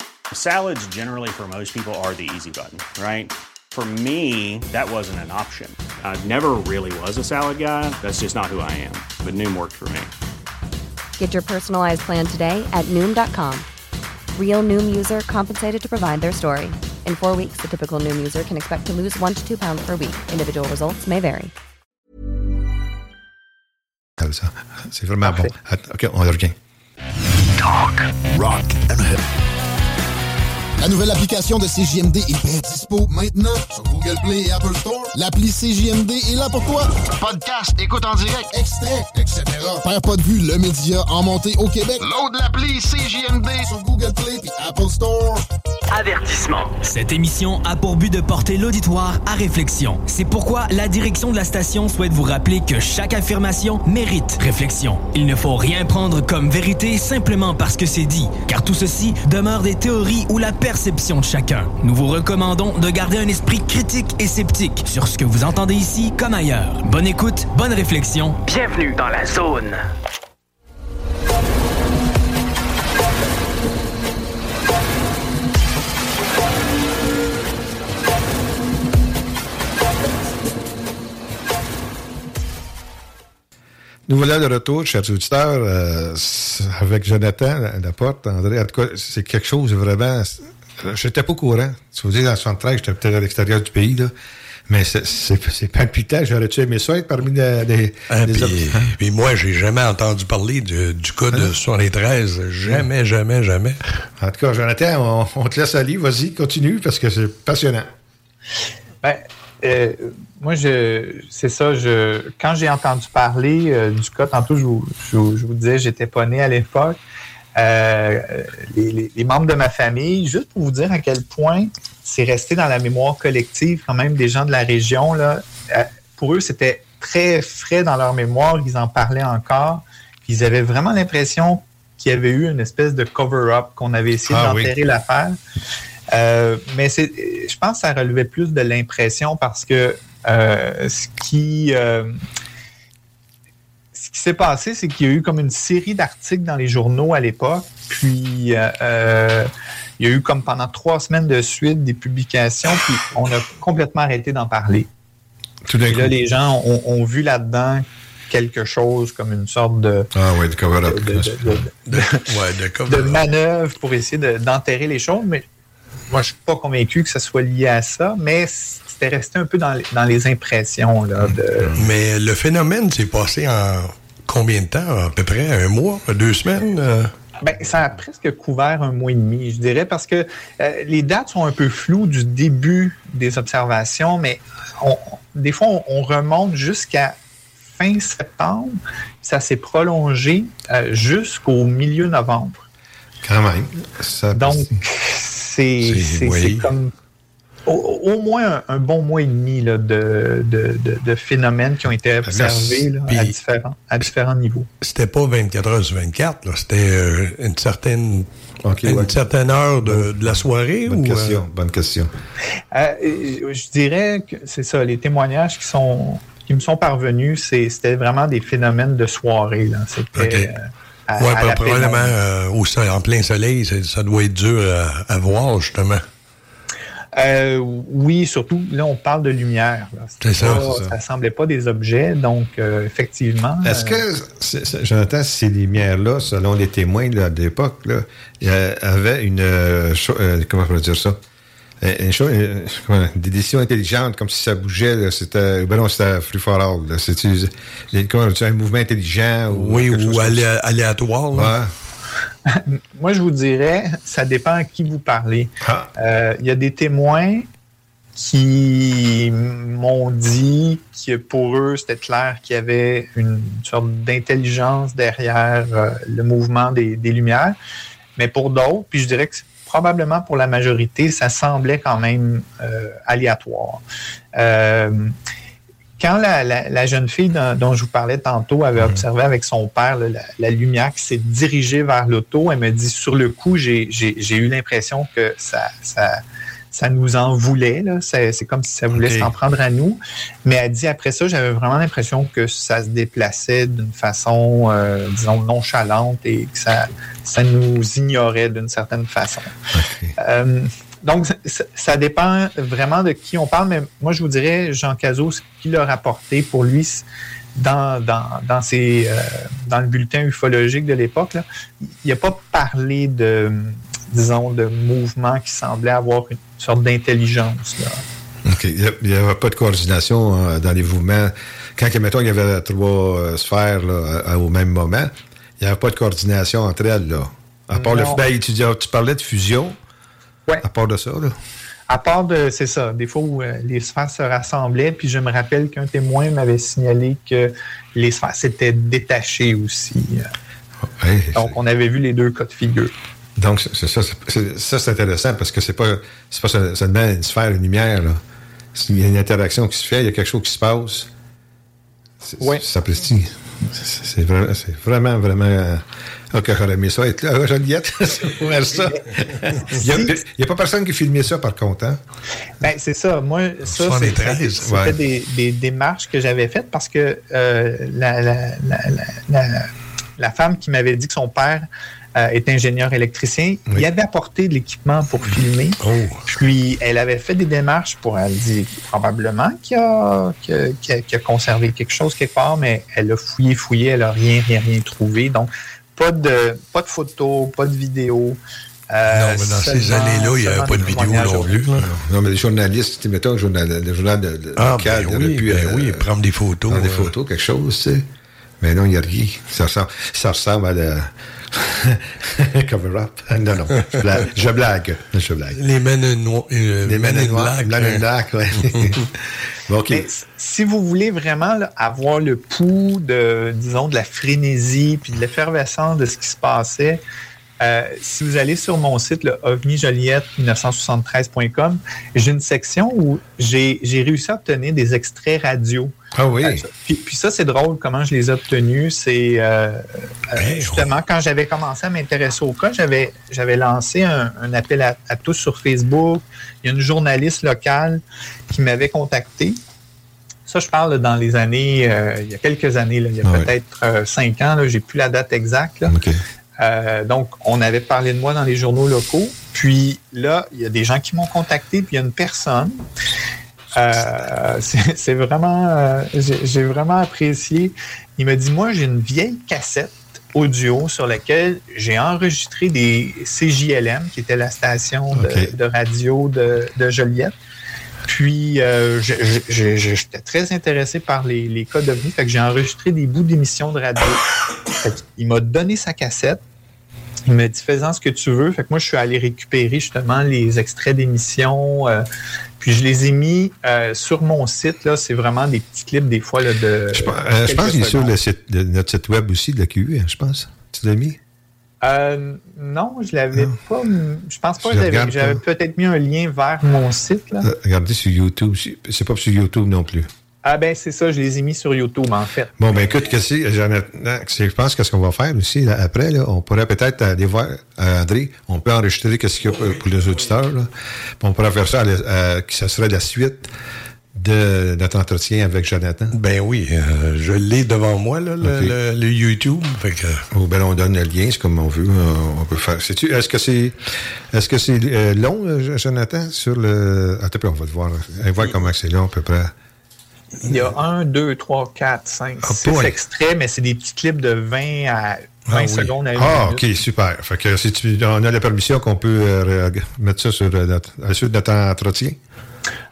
Salads, generally, for most people, are the easy button, right? For me, that wasn't an option. I never really was a salad guy. That's just not who I am. But Noom worked for me. Get your personalized plan today at Noom.com. Real Noom user compensated to provide their story. In four weeks, the typical Noom user can expect to lose one to two pounds per week. Individual results may vary. C'est vraiment bon. OK, on revient. Talk, rock and hip. La nouvelle application de CJMD est bien dispo maintenant sur Google Play et Apple Store. L'appli CJMD est là pour toi. Podcast, écoute en direct, extrait, etc. Père pas de vue, le média en montée au Québec. Load l'appli CJMD sur Google Play et Apple Store. Avertissement. Cette émission a pour but de porter l'auditoire à réflexion. C'est pourquoi la direction de la station souhaite vous rappeler que chaque affirmation mérite réflexion. Il ne faut rien prendre comme vérité simplement parce que c'est dit, car tout ceci demeure des théories ou la perception de chacun. Nous vous recommandons de garder un esprit critique et sceptique sur ce que vous entendez ici comme ailleurs. Bonne écoute, bonne réflexion. Bienvenue dans la zone. Nous voilà de retour, chers auditeurs, euh, avec Jonathan Laporte, André. En tout cas, c'est quelque chose vraiment. J'étais pas au courant. Si vous dites, en 73, j'étais peut-être à l'extérieur du pays, là. Mais c'est palpitant. J'aurais-tu aimé ça être parmi les, les, ah, puis, moi, j'ai jamais entendu parler du, cas de 73. Jamais, jamais, jamais. En tout cas, Jonathan, on, te laisse aller. Vas-y, continue, parce que c'est passionnant. Ben, euh, moi, je, c'est ça. Je, quand j'ai entendu parler euh, du cas, tantôt, je vous, je, vous disais, j'étais pas né à l'époque. Euh, les, les, membres de ma famille, juste pour vous dire à quel point c'est resté dans la mémoire collective quand même des gens de la région. Là. Euh, pour eux, c'était très frais dans leur mémoire, ils en parlaient encore. Ils avaient vraiment l'impression qu'il y avait eu une espèce de cover-up, qu'on avait essayé ah d'enterrer l'affaire. Euh, mais c'est, je pense que ça relevait plus de l'impression parce que euh, ce qui ce qui s'est passé, c'est qu'il y a eu comme une série d'articles dans les journaux à l'époque, puis il y a eu comme pendant trois semaines de suite des publications, puis on a complètement arrêté d'en parler. Tout d'un là, les gens ont, vu là-dedans quelque chose comme une sorte de. Ah ouais, de cover-up. De, manœuvre pour essayer d'enterrer les choses, mais moi, je suis pas convaincu que ça soit lié à ça, mais c'était resté un peu dans les, dans les impressions. Là, de... Mais le phénomène s'est passé en combien de temps? À peu près un mois, deux semaines? Euh? Ben, ça a presque couvert un mois et demi, je dirais, parce que euh, les dates sont un peu floues du début des observations, mais des fois, on, remonte jusqu'à fin septembre. Ça s'est prolongé euh, jusqu'au milieu novembre. Quand même. Donc, c'est comme au, moins un, bon mois et demi de, de, phénomènes qui ont été observés à, différents, à différents niveaux. C'était pas 24 heures sur 24, c'était euh, une certaine une certaine heure de, la soirée? Bonne ou, question. Euh? Bonne question. Euh, je dirais que c'est ça, les témoignages qui sont qui me sont parvenus, c'était vraiment des phénomènes de soirée. C'était oui, probablement en plein soleil, ça doit être dur à voir, justement. Euh, oui, surtout, là, on parle de lumière. C'est ça, ça. ne semblait pas des objets, donc euh, effectivement. Est-ce que, j'entends ces lumières-là, selon les témoins de l'époque, il y avait une. Euh, comment on peut dire ça? Une chose, des décisions intelligentes, comme si ça bougeait, c'était, ben non, c'était free for all, c'était, un mouvement intelligent ou. Oui, ou aléatoire, Ouais. Moi, je vous dirais, ça dépend à qui vous parlez. Ah. Euh, il y a des témoins qui m'ont dit que pour eux, c'était clair qu'il y avait une sorte d'intelligence derrière euh, le mouvement des, lumières. Mais pour d'autres, puis je dirais que probablement pour la majorité, ça semblait quand même euh, aléatoire quand la, jeune fille dont, je vous parlais tantôt avait mhm. observé avec son père la, lumière qui s'est dirigée vers l'auto, elle me dit sur le coup, j'ai eu l'impression que ça, ça, nous en voulait. C'est comme si ça voulait s'en prendre à nous. Mais elle dit après ça, j'avais vraiment l'impression que ça se déplaçait d'une façon, euh, disons, nonchalante et que ça, ça nous ignorait d'une certaine façon. Euh, donc, ça dépend vraiment de qui on parle, mais moi, je vous dirais, Jean Cazot, ce qu'il a rapporté pour lui dans, dans, dans, ses, euh, dans le bulletin ufologique de l'époque, il n'a pas parlé de, disons, de mouvement qui semblait avoir une sorte d'intelligence. OK. Il n'y avait pas de coordination euh, dans les mouvements. Quand, mettons, il y avait trois euh, sphères au même moment, il n'y avait pas de coordination entre elles. Là. À part le tu, tu parlais de fusion. À part de ça, là. À part de, c'est ça, des fois où euh, les sphères se rassemblaient, puis je me rappelle qu'un témoin m'avait signalé que les sphères s'étaient détachées aussi. Donc, on avait vu les deux cas de figure. Donc, c'est ça, ça c'est intéressant parce que c'est pas, c'est pas seulement une sphère, une lumière. Là. Il y a une interaction qui se fait, il y a quelque chose qui se passe. Oui. Ça C'est vraiment, vraiment euh, Ok, j'aurais aimé ça être là, Joliette, pour ça. Il n'y a, pas personne qui filmait ça, par contre. Hein? Ben, c'est ça. Moi, ça, c'était des, démarches que j'avais faites parce que euh, la, la, femme qui m'avait dit que son père euh, est ingénieur électricien. Il avait apporté de l'équipement pour filmer. Oh. Puis elle avait fait des démarches pour, elle dit probablement qu'il a, conservé quelque chose quelque part, mais elle a fouillé, fouillé, elle n'a rien, rien, rien trouvé. Donc, pas de, pas de photos, pas de vidéos. Euh, Non, mais dans ces années-là, il n'y avait pas de vidéo non plus. là. Non, mais les journalistes, tu sais, mettons, le journal, le journal de, de- Ah, local, ben il aurait oui, pu ben euh, oui, prendre des photos. prendre des photos, quelque chose, tu sais. Mais non, il n'y a rien. Ça ressemble, ça ressemble à la... Cover-up. Non, non, je blague. Je blague. Je blague. Les Men in, euh, Les Men Men in in Black. Black, Men in euh, Black, ouais. Bon, OK. Mais s- si vous voulez vraiment là, avoir le pouls de, disons, de la frénésie puis de l'effervescence de ce qui se passait, euh, si vous allez sur mon site, le ovnijoliette1973.com, j'ai une section où j'ai j'ai réussi à obtenir des extraits radio. Ah oui. Euh, puis, puis ça, c'est drôle comment je les ai obtenus. C'est euh, euh, justement quand j'avais commencé à m'intéresser au cas, j'avais j'avais lancé un, un appel à, à tous sur Facebook. Il y a une journaliste locale qui m'avait contacté. Ça, je parle dans les années, euh, il y a quelques années, là, il y a Ah peut-être cinq ans, là, j'ai plus la date exacte. là. Euh, donc, on avait parlé de moi dans les journaux locaux. Puis là, il y a des gens qui m'ont contacté, puis il y a une personne. Euh, c'est vraiment, euh, j'ai vraiment apprécié. Il m'a dit, moi, j'ai une vieille cassette audio sur laquelle j'ai enregistré des CJLM, qui était la station de, de radio de, de Joliette. Puis, euh, j'étais très intéressé par les, les cas d'OVNI, fait que j'ai enregistré des bouts d'émissions de radio. Fait il m'a donné sa cassette. Il m'a dit, fais-en ce que tu veux. Fait que moi, je suis allé récupérer justement les extraits d'émissions. euh, puis je les ai mis euh, sur mon site. Là, c'est vraiment des petits clips des fois là, de. Je, pense- euh, je pense qu'il est sur le site, de notre site web aussi, de la QU, hein, je pense. Tu l'as mis? Euh, non, je l'avais pas. Je pense pas Je que j'avais- j'avais peut-être mis un lien vers mon site. Là. Regardez sur YouTube. C'est pas sur YouTube non plus. Ah ben c'est ça, je les ai mis sur YouTube en fait. Bon, ben écoute, que c'est, Jonathan, c'est- je pense que ce qu'on va faire aussi, là, après, là, on pourrait peut-être aller voir euh, André, on peut enregistrer qu'est-ce qu'il y a pour, pour les auditeurs, là. Puis on pourrait faire ça, à- que ça serait la suite de notre entretien avec Jonathan. Ben oui, euh, je l'ai devant moi, là, le, le- le YouTube. Fait que, Oh, ben, on donne le lien, c'est comme on veut. euh, On peut faire. Est-ce que c'est, est-ce que c'est euh, long, euh, Jonathan, sur le. Attends, puis on va te voir. On va voir comment c'est long, à peu près. Il y a un, deux, trois, quatre, cinq, Ah, six point. extraits, mais c'est des petits clips de 20 à 20 Ah, oui. secondes à une Ah, minute. OK, super. Fait que si tu, on a la permission qu'on peut euh, re- mettre ça sur euh, notre, notre entretien.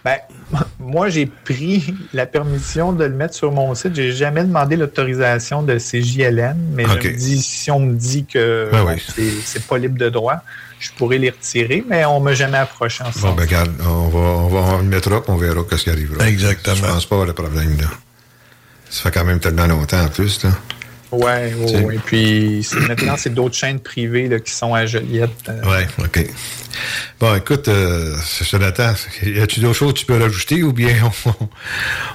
Ben, moi, j'ai pris la permission de le mettre sur mon site. J'ai jamais demandé l'autorisation de CJLN, mais je me dis, si on me dit que Ben oui. c'est- c'est pas libre de droit, je pourrais les retirer, mais on m'a jamais approché en ce Bon, ben, regarde, on va, on va, on le mettra, puis on verra qu'est-ce qui arrivera. Exactement. Je pense pas avoir de problème, là. Ça fait quand même tellement longtemps, en plus, là. Ouais, oui, oui. Puis maintenant, c'est d'autres chaînes privées qui sont à Joliette. Euh. Ouais, OK. Bon, écoute, euh, Jonathan, y a-tu d'autres choses que tu peux rajouter ou bien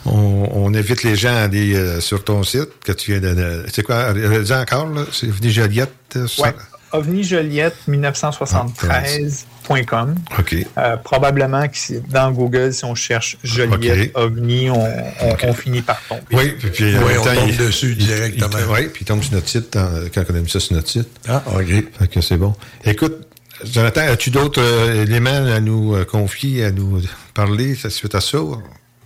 on, on, invite les gens à aller euh, sur ton site que tu viens de. C'est quoi, dis encore, là, c'est Joliette? Euh, ouais. OVNI Joliette 1973. Euh, probablement que dans Google, si on cherche Joliette. OVNI, on, finit par tomber. Oui, puis, puis on tombe dessus directement. Oui, puis il tombe sur notre site hein, quand on a mis ça sur notre site. Ah, ah OK. Fait c'est bon. Écoute, Jonathan, as-tu d'autres euh, éléments à nous euh, confier, à nous parler suite à ça?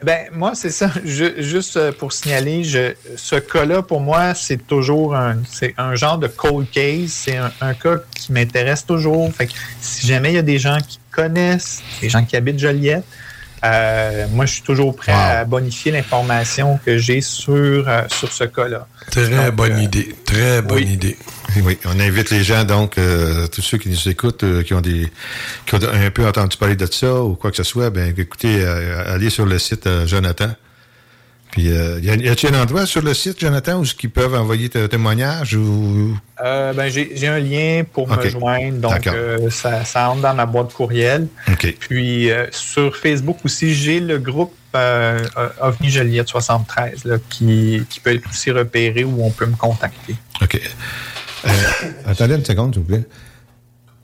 Ben, moi, c'est ça. Juste euh, pour signaler, je, ce cas-là, pour moi, c'est toujours un, c'est un genre de cold case. C'est un, un cas qui m'intéresse toujours. Fait que si jamais il y a des gens qui connaissent, des gens qui habitent Joliette, euh, moi, je suis toujours prêt à bonifier l'information que j'ai sur, euh, sur ce cas-là. Très Donc, bonne euh, idée. Très bonne oui. idée. Oui, on invite les gens, donc, tous ceux qui nous écoutent, qui ont des qui ont un peu entendu parler de ça ou quoi que ce soit, ben écoutez, allez sur le site Jonathan. Puis, euh, y a-t-il un endroit sur le site, Jonathan, où ils peuvent envoyer tes témoignages ou... Euh, ben, j'ai un lien pour me joindre, donc euh, ça, ça entre dans ma boîte courriel. Puis sur Facebook aussi, j'ai le groupe OVNI Joliette 73 là, qui, qui peut être aussi repéré où on peut me contacter. OK. Attendez une seconde, s'il vous plaît.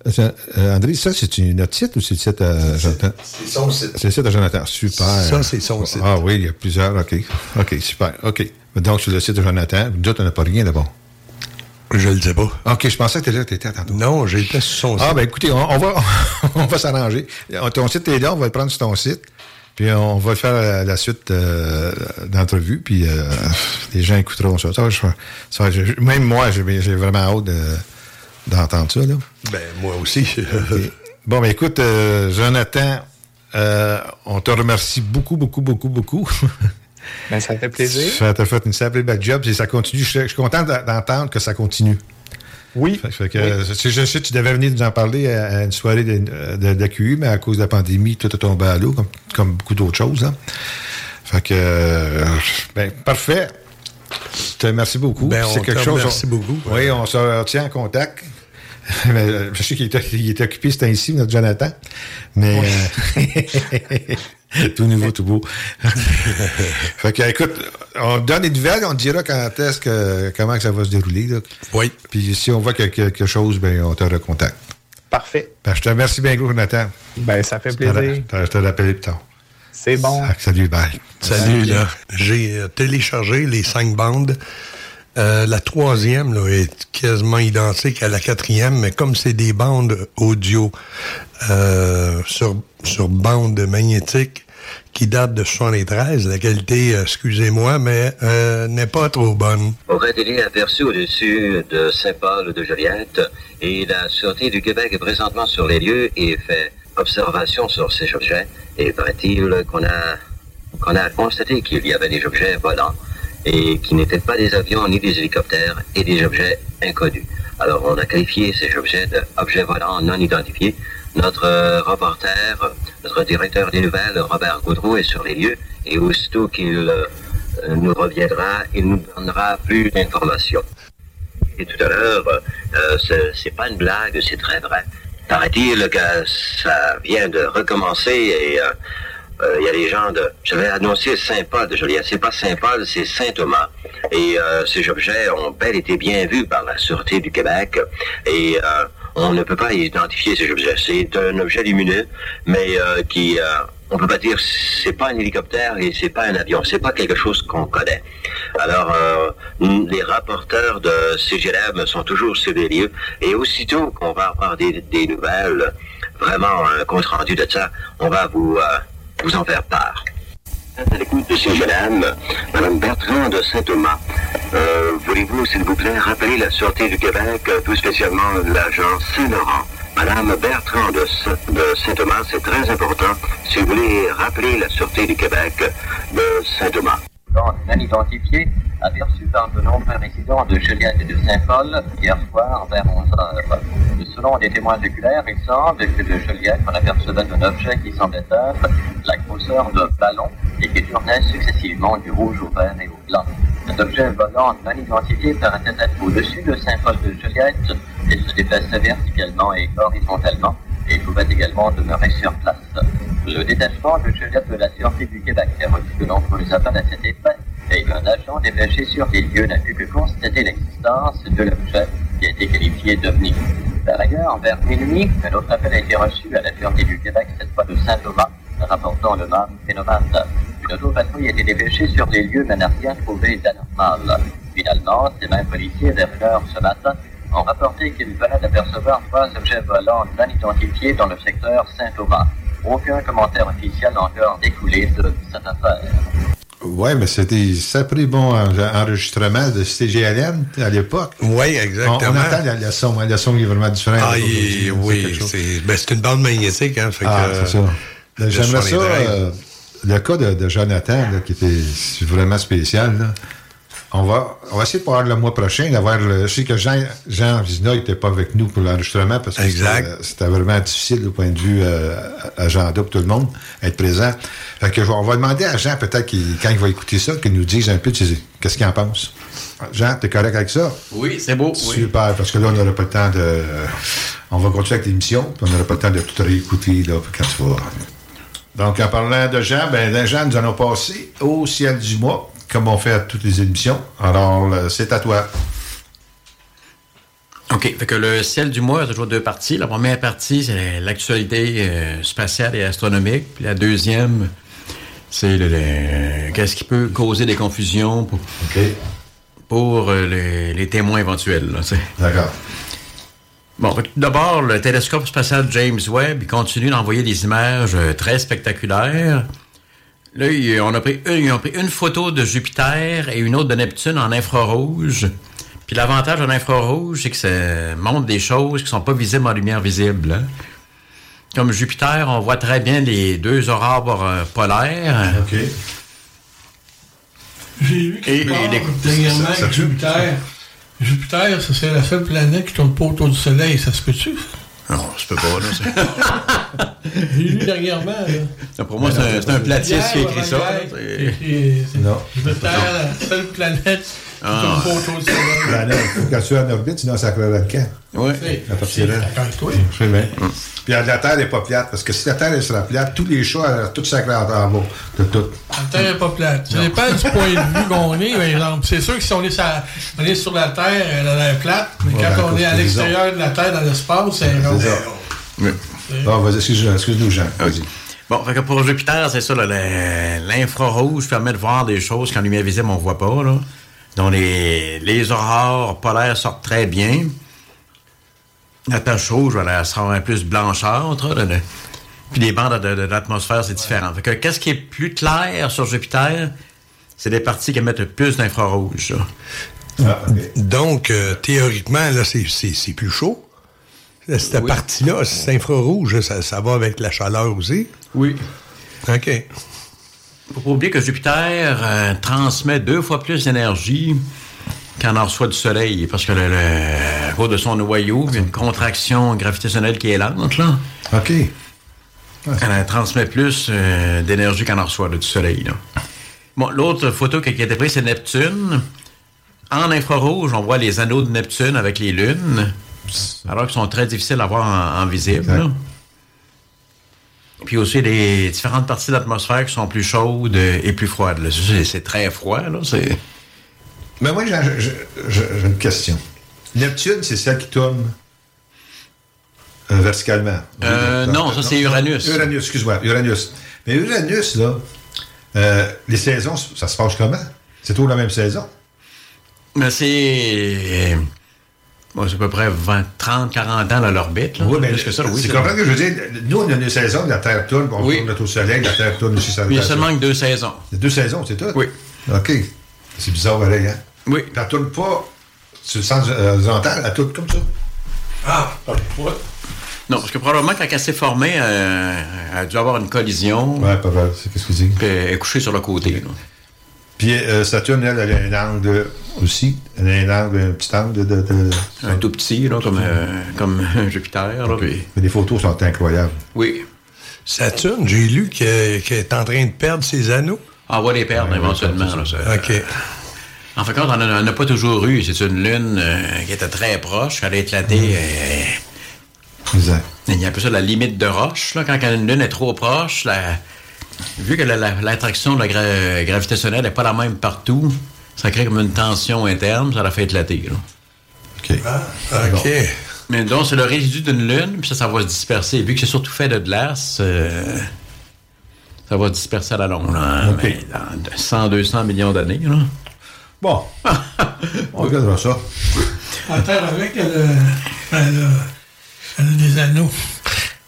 Euh, euh, André, ça, c'est notre site ou c'est le site à Jonathan? C'est son site. C'est le site à Jonathan. Super. Ça, c'est son site. Ah oui, il y a plusieurs. OK. OK, super. OK. Donc, sur le site de Jonathan, nous autres, on n'a pas rien d'abord. Je le sais pas. OK, je pensais que tu étais tantôt. Non, j'étais sur son site. Ah, ben écoutez, on, va, on va s'arranger. Ton site est là, on va le prendre sur ton site. Puis on va faire la, suite euh, d'entrevue, puis euh, les gens écouteront ça. ça, même moi, j'ai vraiment hâte d'entendre ça. Là. Ben, moi aussi. Bon, ben écoute, euh, Jonathan, on te remercie beaucoup, beaucoup, beaucoup, beaucoup. Ben, ça fait plaisir. Ça t'a fait une sacrée belle job et ça continue. Je, suis content d'entendre que ça continue. Oui. Je sais que tu devais venir nous en parler à, une soirée d'AQU, mais à cause de la pandémie, tout est tombé à l'eau, comme, beaucoup d'autres choses. Hein. Fait que, euh, ben, parfait. Merci beaucoup. Ben, c'est quelque chose. Merci beaucoup. Oui, on se tient en contact. je sais qu'il est, occupé, c'est ici, notre Jonathan. Mais euh, tout nouveau, tout beau. fait que, écoute, on donne des nouvelles, on dira quand est-ce que comment ça va se dérouler. Oui. Puis si on voit quelque chose, ben on te recontacte. Parfait. Ben, je te remercie bien gros, Jonathan. Ben, ça fait plaisir. Je te rappelle plus tard. C'est bon. Salut, bye. Salut, là. J'ai euh, téléchargé les cinq bandes euh, la troisième là, est quasiment identique à la quatrième, mais comme c'est des bandes audio euh, sur, sur bande magnétique qui datent de 73, la qualité, excusez-moi, mais euh, n'est pas trop bonne. Aurait-il aperçu au-dessus de Saint-Paul de Joliette et la Sûreté du Québec est présentement sur les lieux et fait observation sur ces objets. Et paraît-il qu'on a, qu'on a constaté qu'il y avait des objets volants et qui n'étaient pas des avions ni des hélicoptères et des objets inconnus. Alors on a qualifié ces objets d'objets volants non identifiés. Notre euh, reporter, notre directeur des nouvelles, Robert Goudreau, est sur les lieux et aussitôt qu'il euh, nous reviendra, il nous donnera plus d'informations. Et tout à l'heure, euh, c'est pas une blague, c'est très vrai. Paraît-il que ça vient de recommencer et euh, il y a des gens de... J'avais annoncé Saint-Paul de Joliette. C'est pas Saint-Paul, c'est Saint-Thomas. Et euh, ces objets ont bel été bien vus par la Sûreté du Québec. Et euh, on ne peut pas identifier ces objets. C'est un objet lumineux, mais qui... on peut pas dire c'est pas un hélicoptère et c'est pas un avion. C'est pas quelque chose qu'on connaît. Alors, les rapporteurs de CGLM sont toujours sur les lieux. Et aussitôt qu'on va avoir des, des, nouvelles, vraiment un compte rendu de ça, on va vous vous en faire part. De madame, Bertrand de Saint-Thomas. Euh, Voulez-vous, s'il vous plaît, rappeler la Sûreté du Québec, plus spécialement l'agent Saint-Laurent? Madame Bertrand de, Saint-Thomas, c'est très important. Si vous voulez rappeler la Sûreté du Québec de Saint-Thomas. Non identifié aperçu dans de nombreux résidents de Juliette et de Saint-Paul hier soir vers 11h. Selon des témoins oculaires, il semble que de Joliette, on apercevait un objet qui semblait être la grosseur d'un ballon et qui tournait successivement du rouge au vert et au blanc. Cet objet volant non identifié paraissait être au-dessus de Saint-Paul de Joliette et se déplaçait verticalement et horizontalement et pouvait également demeurer sur place. Le détachement de Joliette de la Sûreté du Québec a reçu de nombreux appels à cet effet et un agent dépêché sur les lieux n'a pu que constater l'existence de l'objet qui a été qualifié d'OVNI. Par ailleurs, vers minuit, un autre appel a été reçu à la Sûreté du Québec, cette fois de Saint-Thomas, rapportant le même phénomène. Une autopatrouille a été dépêchée sur les lieux mais n'a rien trouvé d'anormal. Finalement, ces mêmes policiers, vers une heure ce matin, ont rapporté qu'ils venaient d'apercevoir trois objets volants non identifiés dans le secteur Saint-Thomas. Aucun commentaire officiel encore découlé de cette affaire. Oui, mais c'était sacré bon enregistrement de CGLM à l'époque. Oui, exactement. On, entend la, son, hein, le son est vraiment différent. Ah, oui, ben, c'est une bande magnétique. Hein, ah, c'est ça. J'aimerais ça, euh, le cas de, Jonathan, qui était vraiment spécial, là, on va, on va essayer de pouvoir le mois prochain d'avoir le. Je sais que Jean, Jean Vizina n'était pas avec nous pour l'enregistrement parce que c'était vraiment difficile du point de vue euh, agenda pour tout le monde, être présent. Fait que on va demander à Jean peut-être quand il va écouter ça, qu'il nous dise un peu qu'est-ce qu'il en pense. Jean, t'es correct avec ça? Oui, c'est beau. Super, parce que là, on n'aura pas le temps de. on va continuer avec l'émission, puis on n'aura pas le temps de tout réécouter là, quand tu vas. Donc, en parlant de Jean, ben, Jean, nous allons passer au ciel du mois comme on fait à toutes les émissions. Alors, c'est à toi. OK. Fait que le ciel du mois a toujours deux parties. La première partie, c'est l'actualité euh, spatiale et astronomique. Puis la deuxième, c'est le, qu'est-ce qui peut causer des confusions pour, pour euh, les, les témoins éventuels. D'accord. Bon, d'abord, le télescope spatial James Webb, il continue d'envoyer des images euh, très spectaculaires. Là, il- on a pris une, ils ont pris une photo de Jupiter et une autre de Neptune en infrarouge. Puis l'avantage de l'infrarouge, c'est que ça montre des choses qui sont pas visibles en lumière visible. hein. Comme Jupiter, on voit très bien les deux aurores euh, polaires. OK. J'ai vu Et- et les- dernièrement ça- ça- que Jupiter. Jupiter, ça, c'est la seule planète qui tourne pas autour du Soleil. Ça se peut-tu? Non, je peux pas, là. J'ai lu dernièrement. Là. Pour moi, c'est un, c'est un platiste qui a écrit ça. là. C'est- Non. Jupiter, la seule planète Ah. autour du Soleil. Ben là, il faut qu'elle soit en orbite, sinon ça crève le camp. Oui. À partir de là. D'accord avec toi. Je sais bien. Puis la Terre n'est pas plate, parce que si la Terre elle sera plate, tous les chats, elles tout sacrés en bas de tout. La Terre n'est pas plate. Ça dépend du point de vue qu'on est, par exemple. C'est sûr que si on est, sur, on est sur la Terre, elle a l'air plate, mais Ouais, quand ben, on est à l'extérieur de la Terre, dans l'espace, c'est ça. Bon, vas-y, excuse- excuse-nous, Jean. Vas-y. Bon, fait que pour Jupiter, c'est ça, l'infrarouge permet de voir des choses qu'en lumière visible, on voit pas, là. Donc, les, les aurores polaires sortent très bien. La tache rouge, voilà, elle sera un peu plus blanchâtre. là, le- Puis les bandes de, de- de l'atmosphère, c'est différent. Fait que qu'est-ce qui est plus clair sur Jupiter? C'est les parties qui émettent le plus d'infrarouge. là. Donc, euh, théoriquement, là, c'est- c'est c'est plus chaud. Cette partie-là, c'est infrarouge, ça, ça va avec la chaleur aussi. Oui. OK. Faut pas oublier que Jupiter euh, transmet deux fois plus d'énergie qu'en en reçoit du Soleil, parce que le, cause de son noyau, il y a une contraction gravitationnelle qui est lente, là. OK. Elle transmet plus euh, d'énergie qu'en en reçoit là, du Soleil, là. Bon, l'autre photo qui qui a été prise, c'est Neptune. En infrarouge, on voit les anneaux de Neptune avec les lunes, alors qu'ils sont très difficiles à voir en, en visible. Puis aussi les différentes parties de l'atmosphère qui sont plus chaudes et plus froides. C'est très froid, là. C'est... Mais moi, j'ai une question. Neptune, c'est celle qui tourne euh, verticalement. Euh, non, ça, c'est Uranus. Uranus, excuse-moi, Uranus. Mais Uranus, là, euh, les saisons, ça se passe comment? C'est toujours la même saison? Mais c'est... bon, c'est à peu près 20, 30, 40 ans dans l'orbite. là. Oui, mais Plus que ça, oui, c'est comprends vrai. que je veux dire? Nous, on a une saison, la Terre tourne, on Oui. tourne autour du Soleil, la Terre tourne aussi Il y a seulement que deux saisons. Deux saisons, c'est tout? Oui. OK. C'est bizarre, pareil, hein? Oui. Puis elle tourne pas sur le sens euh, horizontal, elle tourne comme ça? Ah, Non, parce que probablement, quand elle s'est formée, euh, elle a dû avoir une collision. Ouais, pas mal. C'est qu'est-ce que tu dis? Puis elle est couchée sur le côté. là. Puis euh, Saturne, elle, elle a un angle aussi. Elle a un angle, un petit angle de. de- de- Un tout petit, là, comme, euh, comme Jupiter. Là, puis- Mais les photos sont incroyables. Oui. Saturne, j'ai lu qu'elle est en train de perdre ses anneaux. On va les perdre éventuellement. là, ça. OK. En fait, on n'en a pas toujours eu. C'est une lune euh, qui était très proche. Elle a éclaté. euh, Exact. il y a un peu ça la limite de roche. Là, quand une lune est trop proche, la- vu que la- la- l'attraction de la gra- gravitationnelle n'est pas la même partout, ça crée comme une tension interne, ça la fait éclater. là. OK. OK. Mais donc, c'est le résidu d'une lune, puis ça, ça va se disperser. Vu que c'est surtout fait de glace, euh, ça va se disperser à la longue. Là, OK. Mais dans 100, 200 millions d'années. Bon. on regardera ça. La Terre avec, elle a, elle a- elle a des anneaux.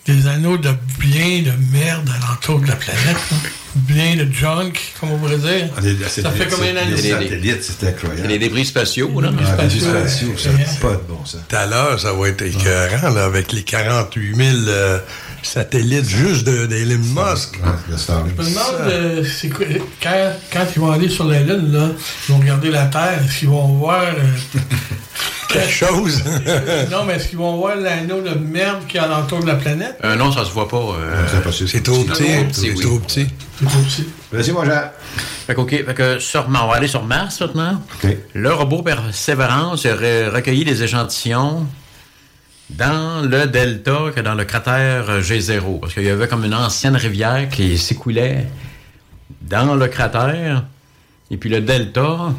Des anneaux de bien de merde alentour de la planète. là. Bien de junk, comme on pourrait dire. Ah, Ça fait combien d'années? Les des- satellites, c'est incroyable. les débris spatiaux. Là. Ah, les spatiaux, spatiaux, ça n'a pas de bon sens. Tout à l'heure, ça va être écœurant, là, avec les 48 000 euh, satellites juste de- d'Elon Musk. Ouais, le Starlink. Je me demande, euh, c'est quoi- quand, quand ils vont aller sur la Lune, là, ils vont regarder la Terre, est-ce qu'ils vont voir. euh, Quelque chose. non, mais est-ce qu'ils vont voir l'anneau de merde qui est alentour de la planète? Euh, non, ça se voit pas. euh, C'est trop petit. petit, C'est oui. trop petit. C'est pas aussi. Vas-y, mon Jean. Fait que, OK, fait que sur, on va aller sur Mars maintenant. OK. Le robot Persévérance a re- recueilli des échantillons dans le delta que dans le cratère G0. Parce qu'il y avait comme une ancienne rivière qui s'écoulait dans le cratère. Et puis le delta,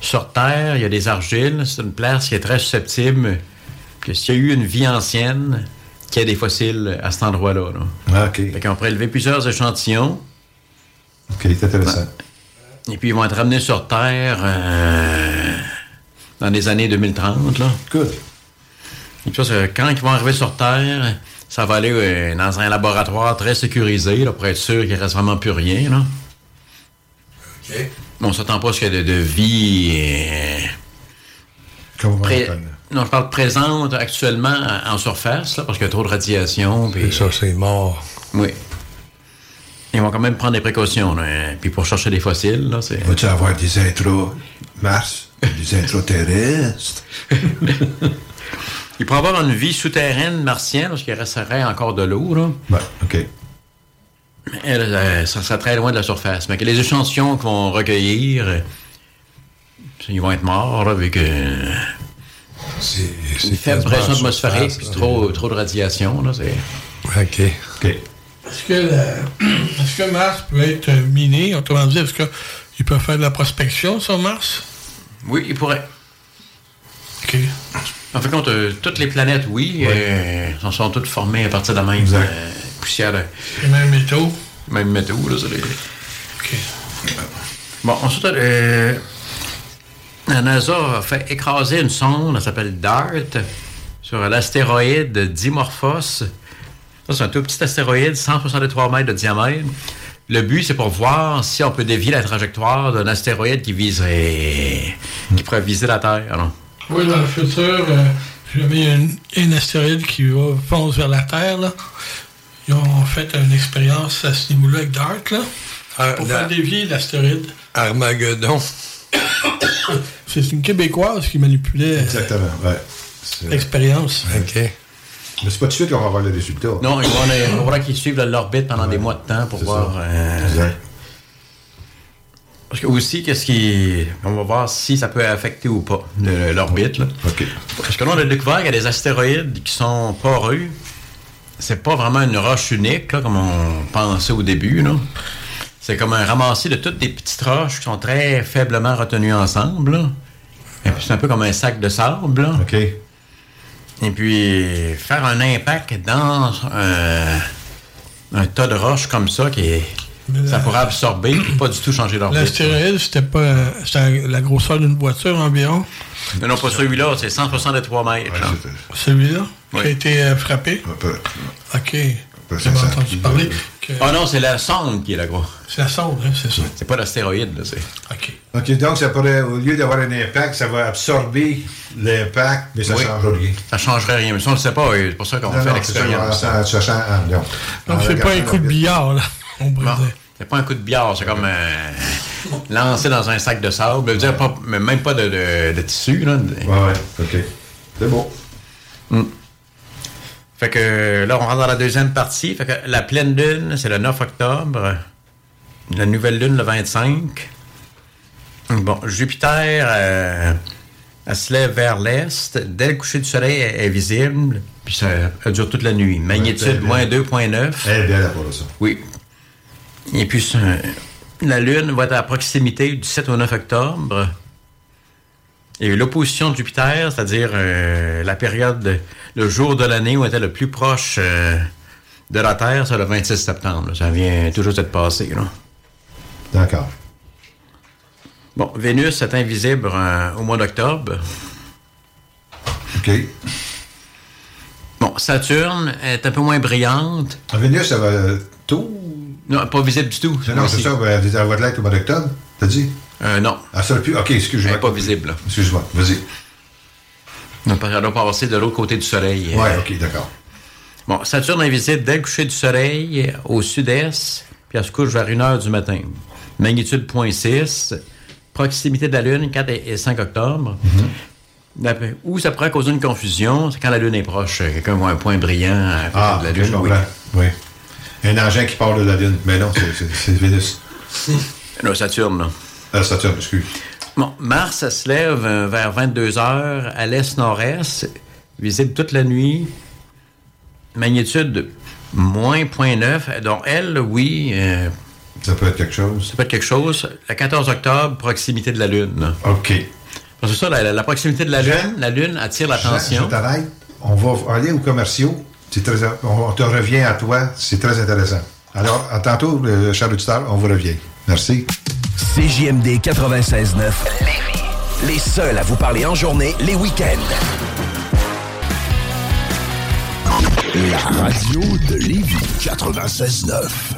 sur Terre, il y a des argiles. C'est une place qui est très susceptible que s'il y a eu une vie ancienne, qu'il y ait des fossiles à cet endroit-là. là. Ah, OK. Fait qu'on prélevé plusieurs échantillons. OK, c'est intéressant. Et puis ils vont être ramenés sur Terre euh, dans les années 2030. Là. Good. Ça, quand ils vont arriver sur Terre, ça va aller euh, dans un laboratoire très sécurisé là, pour être sûr qu'il ne reste vraiment plus rien. Là. On s'attend pas à ce qu'il y ait de, de vie. euh, pré- Non, je parle présente actuellement en surface, là, parce qu'il y a trop de radiation. puis- ça, c'est mort. Oui. Ils vont quand même prendre des précautions. là. Puis pour chercher des fossiles, là, c'est. Vas-tu avoir des intros Mars, des intros terrestres? Il pourrait avoir une vie souterraine martienne, parce qu'il resterait encore de l'eau. Là. Ouais, OK. Mais elle, euh, ça serait très loin de la surface. Mais que les échantillons qu'ils vont recueillir, euh, ils vont être morts, là, avec euh, une faible pression atmosphérique, puis trop, trop de radiation. Là, c'est... OK. OK. Est-ce que, la- est-ce que Mars peut être miné? Autrement dit, est-ce qu'il peut faire de la prospection sur Mars? Oui, il pourrait. OK. En fait, compte, euh, toutes les planètes, oui, euh, sont, sont toutes formées à partir de la même euh, poussière. de- Les mêmes métaux. Même métaux, là, c'est les- Bon, ensuite, euh, la NASA a fait écraser une sonde, elle s'appelle DART, sur l'astéroïde Dimorphos. Ça, c'est un tout petit astéroïde, 163 mètres de diamètre. Le but, c'est pour voir si on peut dévier la trajectoire d'un astéroïde qui viserait. qui pourrait viser la Terre. alors. Oui, dans le futur, euh, a une- un astéroïde qui va fonce vers la Terre, là, ils ont fait une expérience à ce niveau-là avec DART, là, pour la- faire dévier l'astéroïde. Armageddon. C'est une Québécoise qui manipulait euh, Exactement, ouais. L'expérience. OK. Mais c'est pas tout de suite qu'on va voir les résultats. Non, il va- il faudra qu'ils suivent l'orbite pendant des mois de temps pour voir. euh, Exact. Parce que aussi, qu'est-ce qui. On va voir si ça peut affecter ou pas le- l'orbite. OK. Parce que là, on a découvert qu'il y a des astéroïdes qui sont poreux. C'est pas vraiment une roche unique, là, comme on pensait au début. là. C'est comme un ramassis de toutes des petites roches qui sont très faiblement retenues ensemble. là. Et puis, c'est un peu comme un sac de sable. là. OK. Et puis, faire un impact dans un, un tas de roches comme ça, qui est, ça pourrait absorber et pas du tout changer l'orbite. L'astéroïde, c'était pas euh, la grosseur d'une voiture environ. Mais non, pas celui-là, c'est 163 mètres. là. Celui-là Oui. qui a été euh, frappé? OK. J'avais entendu parler que Ah non, c'est la sonde qui est la grosse. c'est la sonde, hein, c'est ça. C'est pas l'astéroïde, là, c'est. OK. OK, donc ça pourrait, au lieu d'avoir un impact, ça va absorber l'impact, mais ça ne Oui. change rien. Ça changerait rien. Mais ça, on le sait pas. C'est pour ça qu'on Non, fait non, l'expérience. ça, ça, ça change. ah, non. Donc, c'est pas un coup de billard, là. On c'est pas un coup de billard, c'est comme euh, lancer dans un sac de sable. Je veux dire, pas- mais même pas de, de- de tissu. Là. Ouais, ouais, OK. C'est beau. Fait que là, on rentre dans la deuxième partie. Fait que la pleine lune, c'est le 9 octobre. La nouvelle lune, le 25. Bon, Jupiter, euh, elle se lève vers l'est. Dès le coucher du soleil, elle est visible. Puis ça, elle dure toute la nuit. Magnitude Ouais, moins bien. 2.9. Elle est bien là pour ça. Oui. Et puis, la Lune va être à proximité du 7 au 9 octobre. Et l'opposition de Jupiter, c'est-à-dire euh, la période, de- le jour de l'année où on était le plus proche euh, de la Terre, c'est le 26 septembre. là. Ça vient toujours d'être passé. D'accord. Bon, Vénus est invisible euh, au mois d'octobre. OK. Bon, Saturne est un peu moins brillante. En Vénus, ça va tôt? Non, pas visible du tout. Non, c'est ça, ben, elle va l'être au mois d'octobre, t'as dit? Euh, non. Ah, ça, plus. OK, Elle excuse-moi. n'est pas visible. Excuse-moi, vas-y. Qu'elle doit passer de l'autre côté du Soleil. Euh, OK, d'accord. Bon, Saturne est visible dès le coucher du soleil au sud-est, puis elle se couche vers 1 heure du matin. Magnitude 0.6, proximité de la Lune, 4 et et 5 octobre. D'après- Où ça pourrait causer une confusion, c'est quand la Lune est proche. Quelqu'un voit un point brillant à côté Ah, de la Lune. oui. Oui. Un engin qui part de la Lune. Mais non, c'est- c'est c'est Vénus. Non, Saturne, là. Ah, Saturne, excuse. Bon, Mars, ça se lève euh, vers 22 heures à l'est-nord-est, visible toute la nuit. Magnitude moins 0.9. Donc, elle, oui, euh, Ça peut être quelque chose. ça peut être quelque chose. Le 14 octobre, proximité de la Lune. OK. Parce que ça, la, proximité de la Lune, la Lune attire l'attention. On va aller aux commerciaux. C'est très, on te revient à toi. C'est très intéressant. Alors, à tantôt, euh, Charles Auditeur, on vous revient. Merci. CJMD 96.9. les seuls à vous parler en journée, les week-ends. La radio de Lévis 96.9.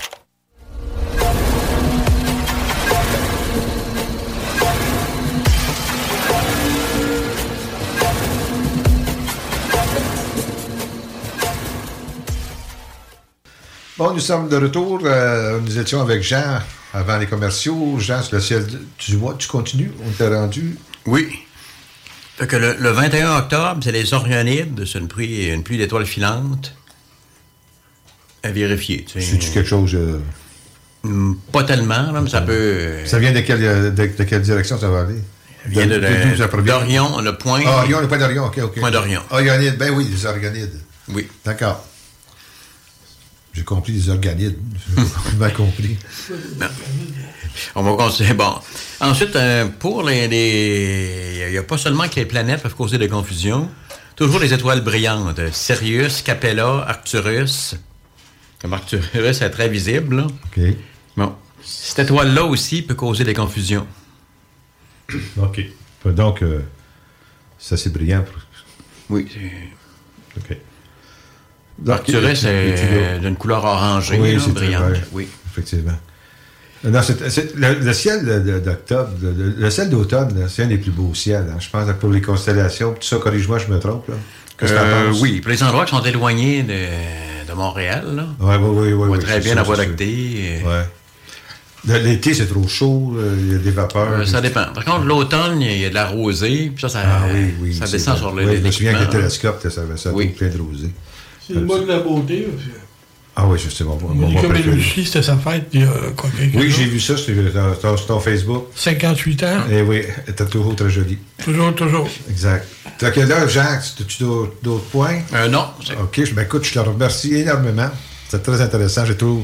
Bon, nous sommes de retour. Euh, nous étions avec Jean avant les commerciaux. Jean, sur le ciel du mois, tu continues? On t'a rendu? Oui. Fait que le, le 21 octobre, c'est les Orionides. C'est une pluie, une pluie d'étoiles filantes. À vérifier. C'est-tu quelque chose... euh, Hmm, Pas tellement, là, mais ça peut. Ça vient de quelle, de, de quelle direction ça va aller? vient de- provient? d'Orion, le point. Ah, Orion, le point d'Orion, OK, OK. Point d'Orion. Orionides, ben oui, les organides. Oui. D'accord. J'ai compris les organides. J'ai bien compris. Non. On va continuer. Bon. Ensuite, euh, pour les. Il n'y a pas seulement que les planètes peuvent causer des confusions. Toujours les étoiles brillantes. Sirius, Capella, Arcturus. Comme Arcturus est très visible. là. OK. Bon. Cette étoile-là aussi peut causer des confusions. OK. Donc, euh, ça, c'est brillant. Oui. OK. Arcturus est d'une couleur orangée, Oui, là, brillante. vrai. Oui. Effectivement. Non, le, le ciel d'octobre, le, ciel d'automne, c'est un des plus beaux ciels. hein. Je pense pour les constellations. Tout ça, corrige-moi, je me trompe. Là. Euh, oui, pour les endroits qui sont éloignés de, de Montréal, là. Oui, oui, oui. on oui, voit oui, très bien sûr, la Voie. Ouais. L'été, c'est trop chaud, il y a des vapeurs. Euh, ça dépend. Par contre, l'automne, il y a de la rosée, puis ça, ça, Ah oui, oui. ça c'est descend sur le Oui, je me souviens que le télescope, ça avait ça plein de rosée. C'est le mois de la beauté. Ah oui, je sais, mon, mon, préféré. Bellucci, c'était sa fête il y a quoi, Oui, j'ai vu ça sur, sur- ton Facebook. 58 ans? Et oui, elle était toujours très jolie. Toujours, toujours. Exact. Fait que là, Jacques, as-tu d'autres d'autres points? Euh, non. OK, je, ben, écoute, je te remercie énormément. C'est très intéressant. J'ai trouvé.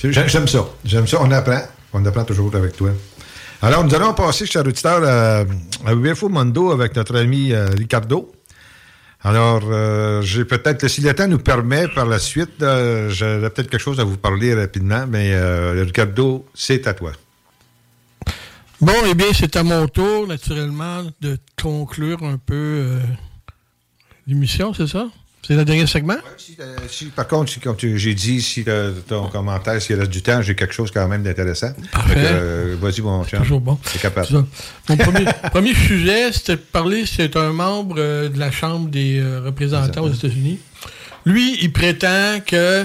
j'ai- J'aime ça. J'aime ça. On apprend. On apprend toujours avec toi. Alors, nous allons passer, cher auditeur, à, à UFO Mondo avec notre ami euh, Ricardo. Alors, euh, j'ai peut-être, si le temps nous permet, par la suite, euh, j'aurais peut-être quelque chose à vous parler rapidement, mais euh, Ricardo, c'est à toi. Bon, eh bien, c'est à mon tour, naturellement, de conclure un peu euh, l'émission, c'est ça? C'est le dernier segment? Euh, si, par contre, si, comme tu- j'ai dit, si t'as- ton commentaire, s'il reste du temps, j'ai quelque chose quand même d'intéressant. Euh, Vas-y, mon chien. Toujours bon. C'est capable. Mon premier, premier sujet, c'était de parler, c'est un membre euh, de la Chambre des euh, représentants aux États-Unis. Lui, il prétend que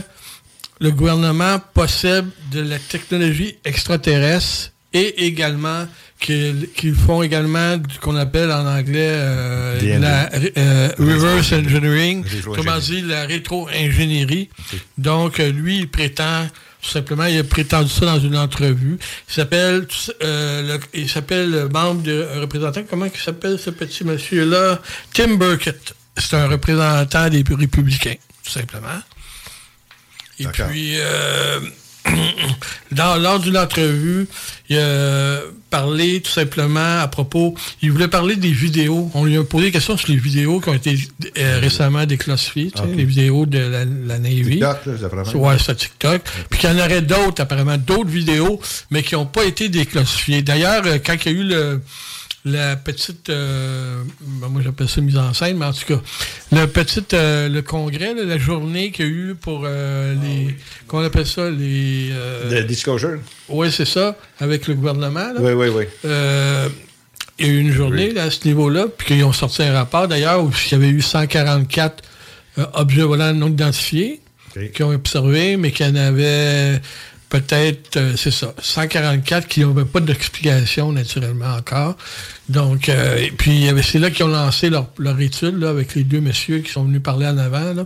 le gouvernement possède de la technologie extraterrestre et également qu'ils font également ce qu'on appelle en anglais euh, la euh, reverse engineering, comment dire la rétro-ingénierie. Donc, euh, lui, il prétend tout simplement, il a prétendu ça dans une entrevue. Il s'appelle, euh, le- il s'appelle le membre de représentant. Comment il s'appelle ce petit monsieur-là? Tim Burkett. C'est un représentant des républicains, tout simplement. Et puis, dans, lors d'une entrevue, il a parlé tout simplement à propos, il voulait parler des vidéos. On lui a posé des questions sur les vidéos qui ont été euh, récemment déclassifiées, les vidéos de la, la Navy. TikTok, là, apparemment. Ouais, c'est TikTok. Puis qu'il y en aurait d'autres, apparemment, d'autres vidéos, mais qui n'ont pas été déclassifiées. D'ailleurs, euh, quand il y a eu le, la petite, euh, ben, moi j'appelle ça mise en scène, mais en tout cas, le petit, euh, le congrès, là, la journée qu'il y a eu pour euh, les, comment on appelle ça, les... euh, Le disclosure? oui, c'est ça, avec le gouvernement. là. Oui, oui, oui. Il y a eu une journée là, à ce niveau-là, puis qu'ils ont sorti un rapport d'ailleurs où il y avait eu 144 euh, objets volants non identifiés qui ont observé, mais qu'il y en avait peut-être, euh, c'est ça, 144 qui n'avaient pas d'explication naturellement encore. Donc, euh, et puis c'est là qu'ils ont lancé leur, leur étude là, avec les deux messieurs qui sont venus parler en avant. Là.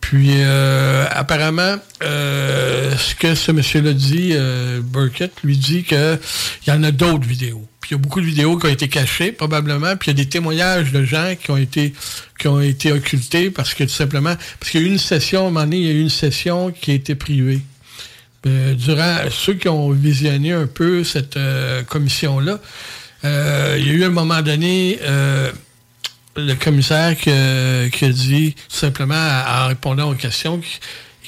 Puis euh, apparemment, euh, ce que ce monsieur-là dit, euh, Burkett, lui dit qu'il y en a d'autres vidéos. Puis il y a beaucoup de vidéos qui ont été cachées, probablement. Puis il y a des témoignages de gens qui ont été qui ont été occultés parce que tout simplement, parce qu'il y a eu une session, à un moment donné, il y a eu une session qui a été privée. Euh, durant ceux qui ont visionné un peu cette euh, commission-là, euh, il y a eu un moment donné le commissaire qui, qui a dit simplement en répondant aux questions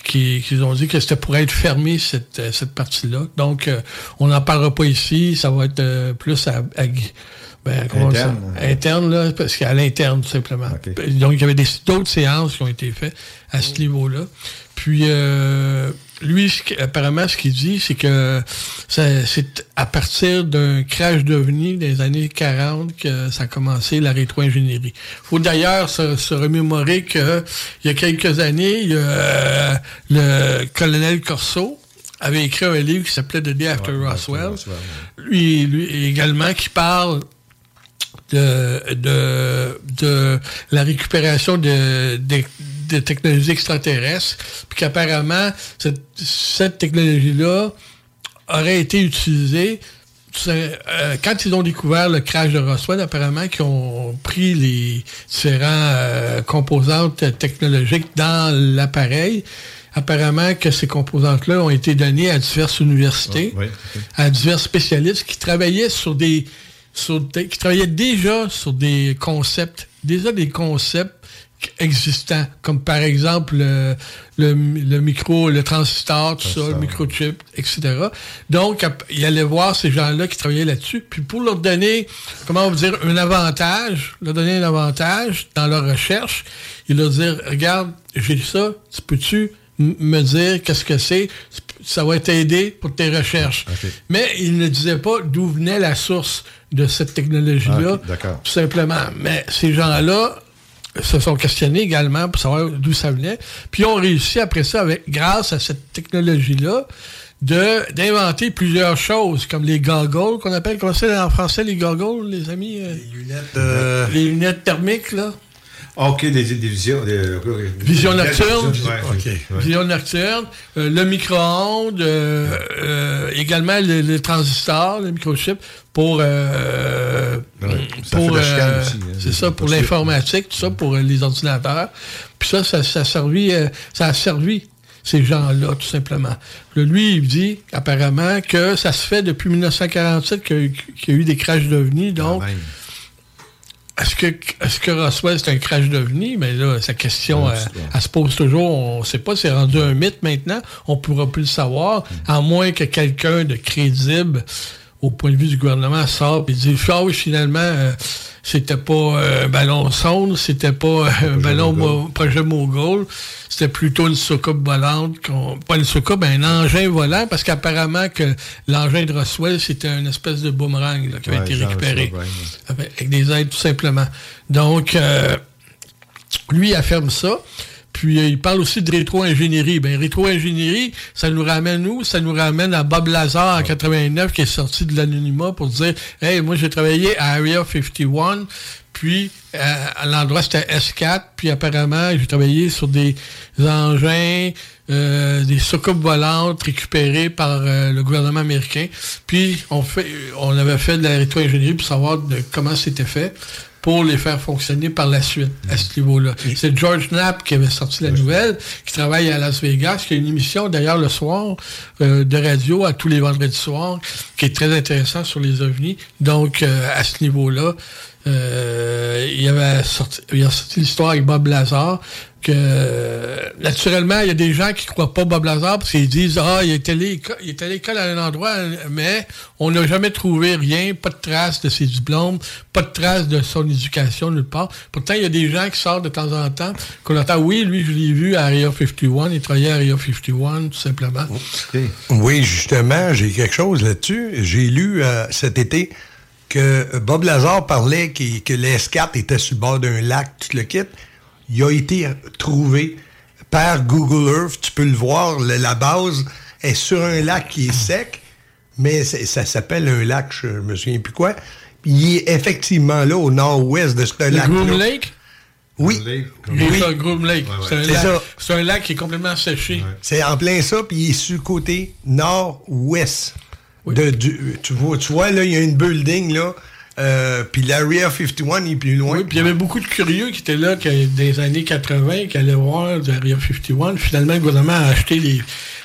qui, qu'ils ont dit que c'était pour être fermé cette, cette partie-là. Donc, on n'en parlera pas ici, ça va être plus à, à- ben, ça? Interne. là, parce qu'à l'interne, tout simplement. Donc, il y avait d'autres séances qui ont été faites à ce niveau-là. Puis, euh, lui, apparemment, ce qu'il dit, c'est que c'est à partir d'un crash d'OVNI des années 40 que ça a commencé la rétro-ingénierie. faut d'ailleurs se, se remémorer que il y a quelques années, il y a, euh, le colonel Corso avait écrit un livre qui s'appelait The Day After Roswell. Lui, lui également qui parle de, de, de la récupération de, de, de technologies extraterrestres, puis qu'apparemment, cette, cette technologie-là aurait été utilisée euh, quand ils ont découvert le crash de Roswell, apparemment, qu'ils ont pris les différents euh, composantes technologiques dans l'appareil, apparemment que ces composantes-là ont été données à diverses universités, Oui, à divers spécialistes qui travaillaient sur des, sur des- qui travaillaient déjà sur des concepts, déjà des concepts existants, comme par exemple le, le, le micro, le transistor, tout ça, le microchip, etc. Donc, il allait voir ces gens-là qui travaillaient là-dessus, puis pour leur donner, comment on va dire, un avantage, leur donner un avantage dans leur recherche, il leur dire, regarde, j'ai ça, tu peux-tu me dire qu'est-ce que c'est? Ça va t'aider pour tes recherches. Mais il ne disait pas d'où venait la source de cette technologie-là. Ah. Tout simplement. Mais ces gens-là se sont questionnés également pour savoir d'où ça venait. Puis ont réussi après ça, avec, grâce à cette technologie-là, de d'inventer plusieurs choses, comme les goggles, qu'on appelle, comment c'est en français les goggles, les amis? Les lunettes. Les lunettes thermiques, là. OK, des, des visions. Des, Vision nocturne. Ouais, OK. Vision nocturne, euh, le micro-ondes, euh, euh, également le, le transistor, le microchip pour euh, ça pour euh, aussi, hein, c'est ça pour l'informatique, tout ça pour euh, les ordinateurs. Puis ça, ça, ça a servi, ça a servi ces gens-là tout simplement. Lui, il dit apparemment que ça se fait depuis 1947 qu'il y a eu- des crashs d'ovnis, donc. Est-ce que, est-ce que Roswell, c'est un crash d'OVNI? Mais là, sa question, Ouais, elle, se pose toujours. On ne sait pas, c'est rendu un mythe maintenant. On ne pourra plus le savoir, à moins que quelqu'un de crédible, au point de vue du gouvernement, sorte et dise Ah oui, finalement, euh, c'était pas euh, un ballon sonde, c'était pas euh, un ballon mo- projet Mogul, c'était plutôt une soucoupe volante, qu'on- pas une soucoupe, mais un engin volant, parce qu'apparemment que l'engin de Roswell, c'était une espèce de boomerang là, qui avait été récupéré avec, des aides tout simplement. Donc, euh, lui il affirme ça. Puis euh, il parle aussi de rétro-ingénierie. Ben, rétro-ingénierie, ça nous ramène où? Ça nous ramène à Bob Lazar en 89 qui est sorti de l'anonymat pour dire Hey, moi j'ai travaillé à Area 51, puis euh, à l'endroit c'était S4, puis apparemment j'ai travaillé sur des engins, euh, des soucoupes volantes récupérées par euh, le gouvernement américain. Puis on fait on avait fait de la rétro-ingénierie pour savoir de comment c'était fait pour les faire fonctionner par la suite à ce niveau-là. C'est George Knapp qui avait sorti la nouvelle, qui travaille à Las Vegas, qui a une émission d'ailleurs le soir euh, de radio à tous les vendredis soirs, qui est très intéressant sur les ovnis. Donc euh, à ce niveau-là, euh, il avait sorti, il a sorti l'histoire avec Bob Lazar que euh, naturellement il y a des gens qui croient pas Bob Lazar parce qu'ils disent ah il est allé il est à l'école à un endroit mais on n'a jamais trouvé rien pas de traces de ses diplômes pas de traces de son éducation nulle part pourtant il y a des gens qui sortent de temps en temps qu'on entend oui lui je l'ai vu à Area 51 il travaillait à Area 51 tout simplement Oui, justement, j'ai quelque chose là-dessus. J'ai lu euh, cet été que Bob Lazar parlait qu'il- que l'S4 était sur le bord d'un lac, tout le kit. Il a été trouvé par Google Earth. Tu peux le voir, le- la base est sur un lac qui est sec, mais ça s'appelle un lac, je me souviens plus quoi. Puis il est effectivement là, au nord-ouest de ce Le lac-là. Groom Lake? Oui. Oui, ça, Groom Lake. C'est un, C'est lac- ça. c'est un lac qui est complètement séché. C'est en plein ça, puis il est sur le côté nord-ouest. de du- Tu, vois, tu vois, là, il y a une building, là, euh, puis l'Area 51 il est plus loin. Oui, puis il y avait beaucoup de curieux qui étaient là que, des années 80, qui allaient voir du Area 51. Finalement, le gouvernement a acheté les,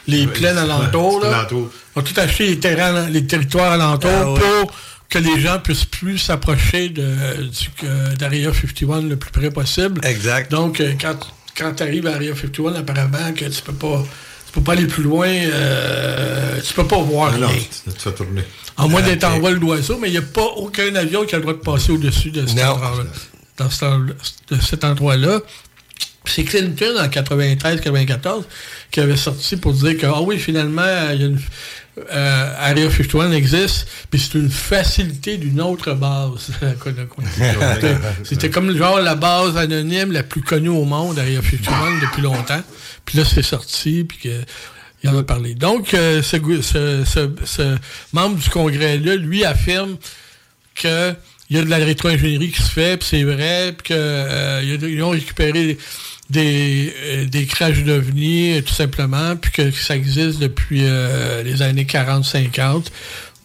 les plaines alentours. là. alentours. a tout acheté les, terrains, les territoires alentours Ah ouais. pour que les gens puissent plus s'approcher d'Area 51 le plus près possible. Exact. Donc, euh, quand, quand tu arrives à Area 51, apparemment que tu peux pas peux pas aller plus loin, euh, tu peux pas voir non, rien. tu tu te fais tourner. En moins d'être en vol d'oiseau, mais il n'y a pas aucun avion qui a le droit de passer au-dessus de cet endroit-là. Cet, en- de cet endroit-là. C'est Clinton en 93-94 qui avait sorti pour dire que, ah oui, finalement, il y a une, euh, Area 51 existe, puis c'est une facilité d'une autre base. C'était- C'était comme genre la base anonyme la plus connue au monde, Area 51, depuis longtemps. Puis là, c'est sorti, puis que il en a parlé. Donc, euh, ce, ce- ce- membre du Congrès-là, lui, affirme que il y a de la rétro-ingénierie qui se fait, puis c'est vrai, puis qu'ils ont récupéré des, euh, des crashs d'ovnis, euh, tout simplement, puis que ça existe depuis euh, les années 40-50.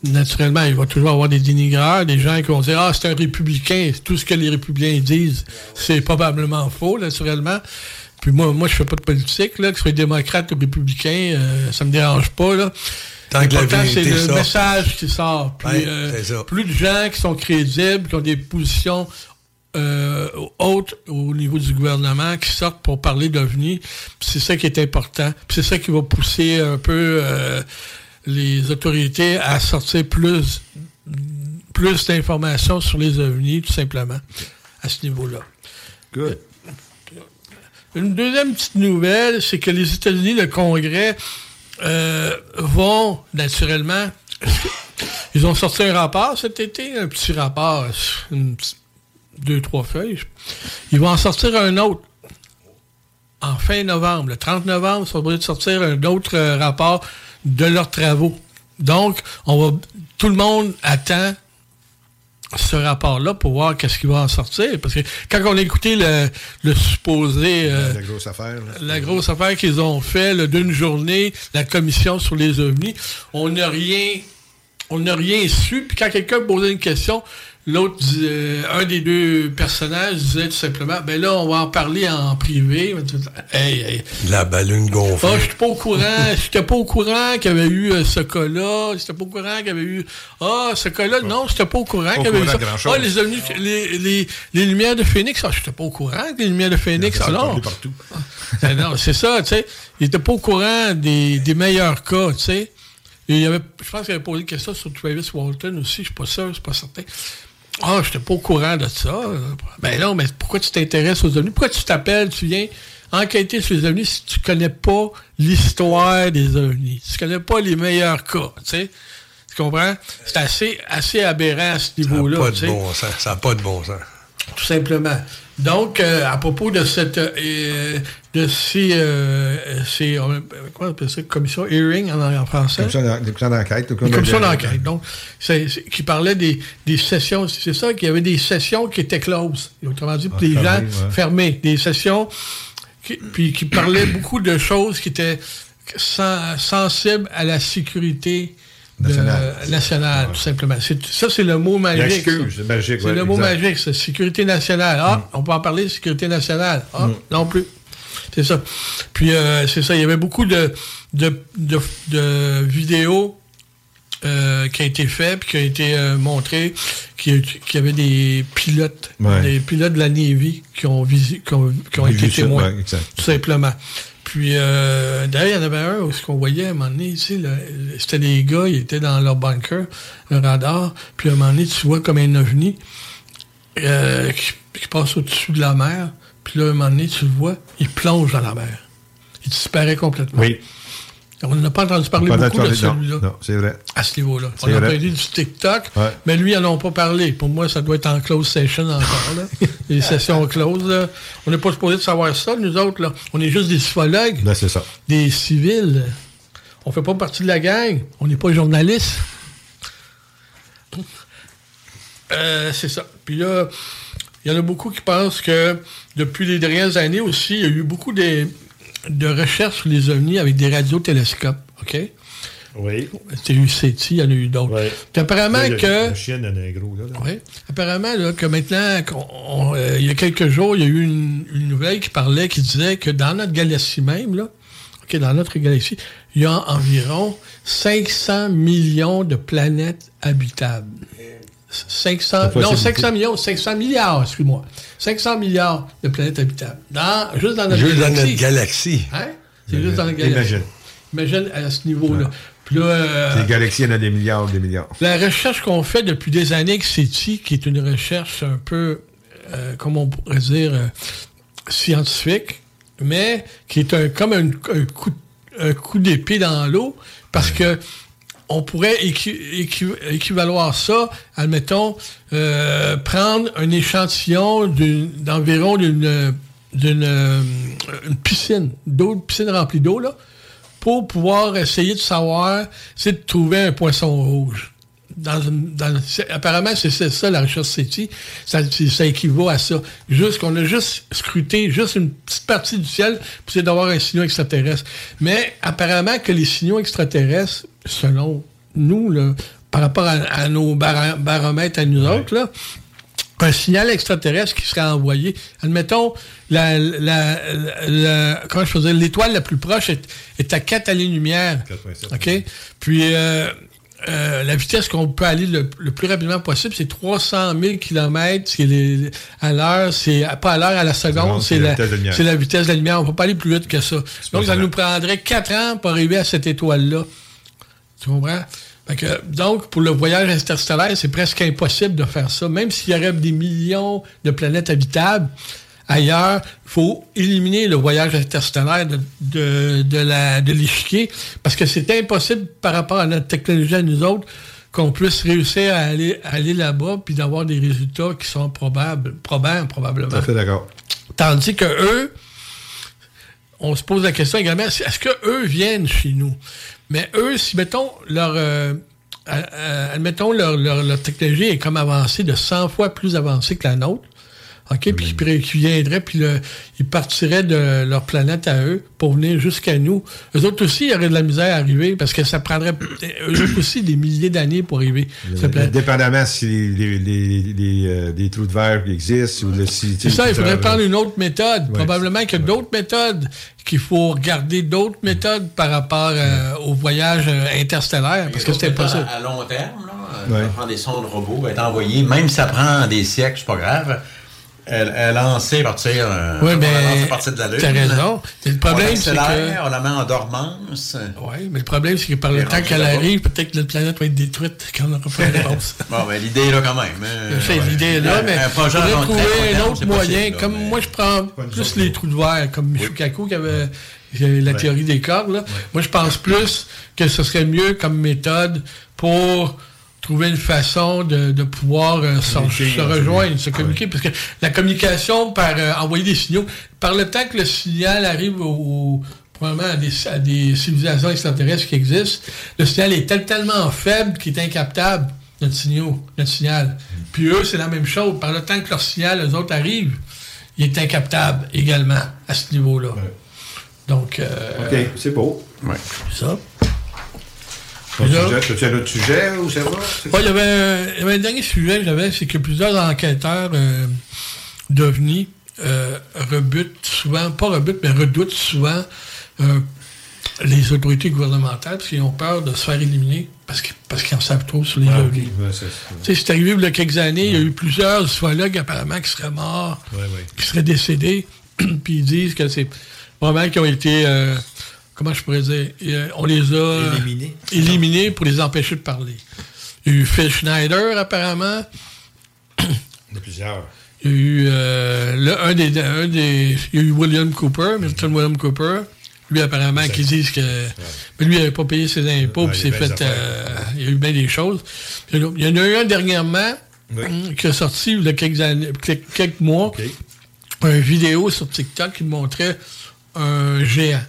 Naturellement, il va toujours avoir des dénigreurs, des gens qui vont dire « Ah, c'est un républicain, tout ce que les républicains disent, c'est probablement faux, naturellement. » Puis moi, moi je fais pas de politique, là, que ce soit démocrate ou républicain, euh, ça me dérange pas, là. Tant que la L'important, c'est le sort. message qui sort. Puis, Ouais, euh, plus de gens qui sont crédibles, qui ont des positions euh, hautes au niveau du gouvernement, qui sortent pour parler d'OVNI, puis c'est ça qui est important. Puis c'est ça qui va pousser un peu euh, les autorités à sortir plus, plus d'informations sur les OVNI, tout simplement, à ce niveau-là. Good. Une deuxième petite nouvelle, c'est que les États-Unis, le Congrès, euh, vont naturellement. Ils ont sorti un rapport cet été, un petit rapport, une petite- deux, trois feuilles. Ils vont en sortir un autre en fin novembre. Le 30 novembre, ils sont obligés de sortir un autre euh, rapport de leurs travaux. Donc, on va, tout le monde attend ce rapport-là pour voir qu'est-ce qui va en sortir. Parce que quand on a écouté le, le supposé... euh, La grosse affaire. là. la grosse affaire qu'ils ont fait là, d'une journée, la commission sur les ovnis, on n'a rien, on n'a rien su. Puis quand quelqu'un posait une question, l'autre, euh, un des deux personnages disait tout simplement, ben là, on va en parler en privé. Hey, hey. La ballune Ah, gonflée. je suis pas au courant. J'étais pas au courant qu'il y avait eu euh, ce cas-là. J'étais pas au courant qu'il y avait eu. Ah, ce cas-là, non, j'étais pas au courant Pas au qu'il y avait eu ça. Ah, les, ovnis- les, les, les lumières de Phoenix. Ah, j'étais pas au courant des lumières de Phoenix. Ah, non. parlé partout. Ben non, c'est ça, tu sais. Il était pas au courant des, des meilleurs cas, tu sais. Il y avait, je pense qu'il avait posé une question sur Travis Walton aussi, je suis pas sûr, c'est pas certain. Ah, j'étais pas au courant de ça. Ben non, mais pourquoi tu t'intéresses aux ovnis? Pourquoi tu t'appelles, tu viens enquêter sur les ovnis si tu connais pas l'histoire des ovnis? Si tu connais pas les meilleurs cas, tu sais? Tu comprends? C'est assez, assez aberrant à ce Ça n'a niveau-là. pas de bon sens. Ça n'a pas de bon sens. tout simplement. Donc, euh, à propos de cette euh, de ces, euh, ces euh, quoi on appelle ça, commission hearing en, en français. Commission d'en- commission d'enquête. Commission d'enquête, donc, c'est- c'est- qui parlait des, des sessions, c'est ça, qu'il y avait des sessions qui étaient closes, autrement dit, pour Ah, gens ouais. fermées, des sessions, qui, puis qui parlaient beaucoup de choses qui étaient sen- sensibles à la sécurité Nationale. tout simplement. C'est- Ça, c'est le mot magique. C'est magique, C'est ouais, le mot magique, c'est sécurité nationale. Ah, on peut en parler de sécurité nationale. Ah, Mm. non plus. C'est ça. Puis, euh, c'est ça, il y avait beaucoup de, de, de- de vidéos euh, qui a été fait puis qui a été euh, montré qu'il y avait des pilotes, Ouais. des pilotes de la Navy qui ont, visi- qui ont, qui ont été témoins. ouais, tout simplement. Puis euh, d'ailleurs, il y en avait un où ce qu'on voyait à un moment donné, le- c'était des gars, ils étaient dans leur bunker, le radar, puis à un moment donné, tu vois comme un ovni euh, qui, qui passe au-dessus de la mer, puis là, un moment donné, tu le vois, il plonge dans la mer. Il disparaît complètement. Oui. On n'a pas entendu parler beaucoup de parler, celui-là Non, c'est vrai. à ce niveau-là. On a entendu du TikTok, Ouais. mais lui, ils n'en ont pas parlé. Pour moi, ça doit être en close session encore. Là. Les sessions closes. là. On n'est pas supposé de savoir ça, nous autres. Là. On est juste des ufologues, Là, c'est ça. des civils. on fait pas partie de la gang. On n'est pas journaliste. Euh, c'est ça. Puis là, il y en a beaucoup qui pensent que depuis les dernières années aussi, il y a eu beaucoup de, de recherches sur les ovnis avec des radiotélescopes. OK? Oui. C'était eu CETI, il y en a eu d'autres. Puis apparemment Là, que. La chienne en a un gros, là. là. Oui. Apparemment, là, que maintenant, on- euh, il y a quelques jours, il y a eu une, une nouvelle qui parlait, qui disait que dans notre galaxie même, là, OK, dans notre galaxie, il y a environ 500 millions de planètes habitables. 500, fois, non, c'est 500 millions, 500 milliards, excuse-moi. 500 milliards de planètes habitables. Dans, juste dans notre Juste dans galaxie. notre galaxie. Hein? C'est juste dans notre galaxie. Imagine. Imagine à ce niveau-là. Puis là, euh, Les galaxies, il y en a des milliards, des milliards. la recherche qu'on fait depuis des années avec CETI, qui est une recherche un peu, euh, comment on pourrait dire, euh, scientifique, mais qui est un, comme un, un coup, un coup d'épée dans l'eau, parce que on pourrait équi- équi- équivaloir ça, admettons, euh, prendre un échantillon d'environ d'une euh, piscine, d'eau, piscine remplie d'eau, pour pouvoir essayer de savoir, c'est de trouver un poisson rouge. Apparemment, c'est ça la recherche CETI. Ça équivaut à ça. Juste qu'on a juste scruté juste une petite partie du ciel pour essayer d'avoir un signal extraterrestre. Mais apparemment que les signaux extraterrestres, selon nous, là, par rapport à, à nos baromètres à nous autres, là, un signal extraterrestre qui serait envoyé. Admettons, la, la, la- comment je dire, l'étoile la plus proche est, est à 4 années-lumière. OK? Puis, euh, euh, la vitesse qu'on peut aller le, le plus rapidement possible, c'est 300 000 km les- à l'heure. C'est pas à l'heure, à la seconde, c'est la la, vitesse de la lumière. On peut pas aller plus vite que ça. Donc, ça nous prendrait 4 ans pour arriver à cette étoile-là. Tu comprends? Fait que, donc, pour le voyage interstellaire, c'est presque impossible de faire ça. Même s'il y aurait des millions de planètes habitables ailleurs, il faut éliminer le voyage interstellaire de, de, de la- de l'échiquier parce que c'est impossible par rapport à notre technologie à nous autres qu'on puisse réussir à aller, là-bas puis d'avoir des résultats qui sont probables, probables probablement. Tout à fait d'accord. Tandis que eux, on se pose la question également, est-ce que eux viennent chez nous? Mais eux, si, mettons, leur, euh, euh, euh, admettons, leur, leur, technologie est comme avancée de 100 fois plus avancée que la nôtre, OK? Puis ils qui viendraient, puis le- ils partiraient de leur planète à eux pour venir jusqu'à nous. Eux autres aussi, il y aurait de la misère à arriver parce que ça prendrait, eux autres aussi, des milliers d'années pour arriver. sur la planète. Dépendamment si les, les, les, euh, des trous de verre existent ou le si, C'est ça, il faudrait prendre une autre méthode. Ouais, Probablement qu'il y a d'autres méthodes, qu'il faut regarder d'autres méthodes par rapport euh, au voyage euh, interstellaire, parce que c'est impossible. À, à long terme, là, euh, Ouais. ça prend des sondes robots, va être envoyées, même si ça prend des siècles, c'est pas grave. Elle, elle lancée à partir, euh, Oui, on mais la lance à partir de la Lune. t'as raison. Mais le problème, on c'est que- On la met en dormance. Oui, mais le problème, c'est que par le temps qu'elle arrive, peut-être que notre planète va être détruite quand on n'aura pas de réponse. Bon, ben, l'idée est là quand même. hein. Je sais, l'idée est là, mais un projet faudrait long trouver un autre possible, moyen. là, comme mais- moi, je prends plus les trous de verre, comme Michikaku qui avait euh, la théorie des cordes. là. Moi, je pense plus que ce serait mieux comme méthode pour trouver une façon de, de pouvoir euh, se, hein, rejoindre, se communiquer, parce que la communication par euh, envoyer des signaux, par le temps que le signal arrive au, au- probablement à des, à des civilisations extraterrestres qui existent, le signal est tel- tellement faible qu'il est incaptable, notre, signal, notre signal. Puis eux, c'est la même chose. Par le temps que leur signal, eux autres, arrivent, il est incaptable également à ce niveau-là. Donc, euh, OK, c'est beau. Ouais. c'est ça. Sujet ou? Ouais, il y avait, un- dernier sujet que j'avais, c'est que plusieurs enquêteurs euh, d'OVNI euh, rebutent souvent, pas rebutent, mais redoutent souvent euh, les autorités gouvernementales parce qu'ils ont peur de se faire éliminer parce qu'ils parce qu'ils en savent trop sur les Ah. Ouais, c'est- Tu arrivé il y a quelques années, il y a eu plusieurs ufologues apparemment qui seraient morts, Ouais, qui seraient décédés, puis ils disent que c'est probablement qu'ils ont été, comment je pourrais dire, euh, on les a Éliminés. éliminés pour les empêcher de parler. Il y a eu Phil Schneider apparemment, Il y a plusieurs. il y a eu euh, le- un, des, un des, il y a eu William Cooper, Milton William Cooper. Lui, apparemment, qui disent que. Mais lui, il n'avait pas payé ses impôts, Ouais, puis il y s'est fait. euh, il y a eu bien des choses. Il y en a- eu un dernièrement hum, qui a sorti il y a quelques, années, quelques, quelques mois. Une vidéo sur TikTok qui montrait un géant.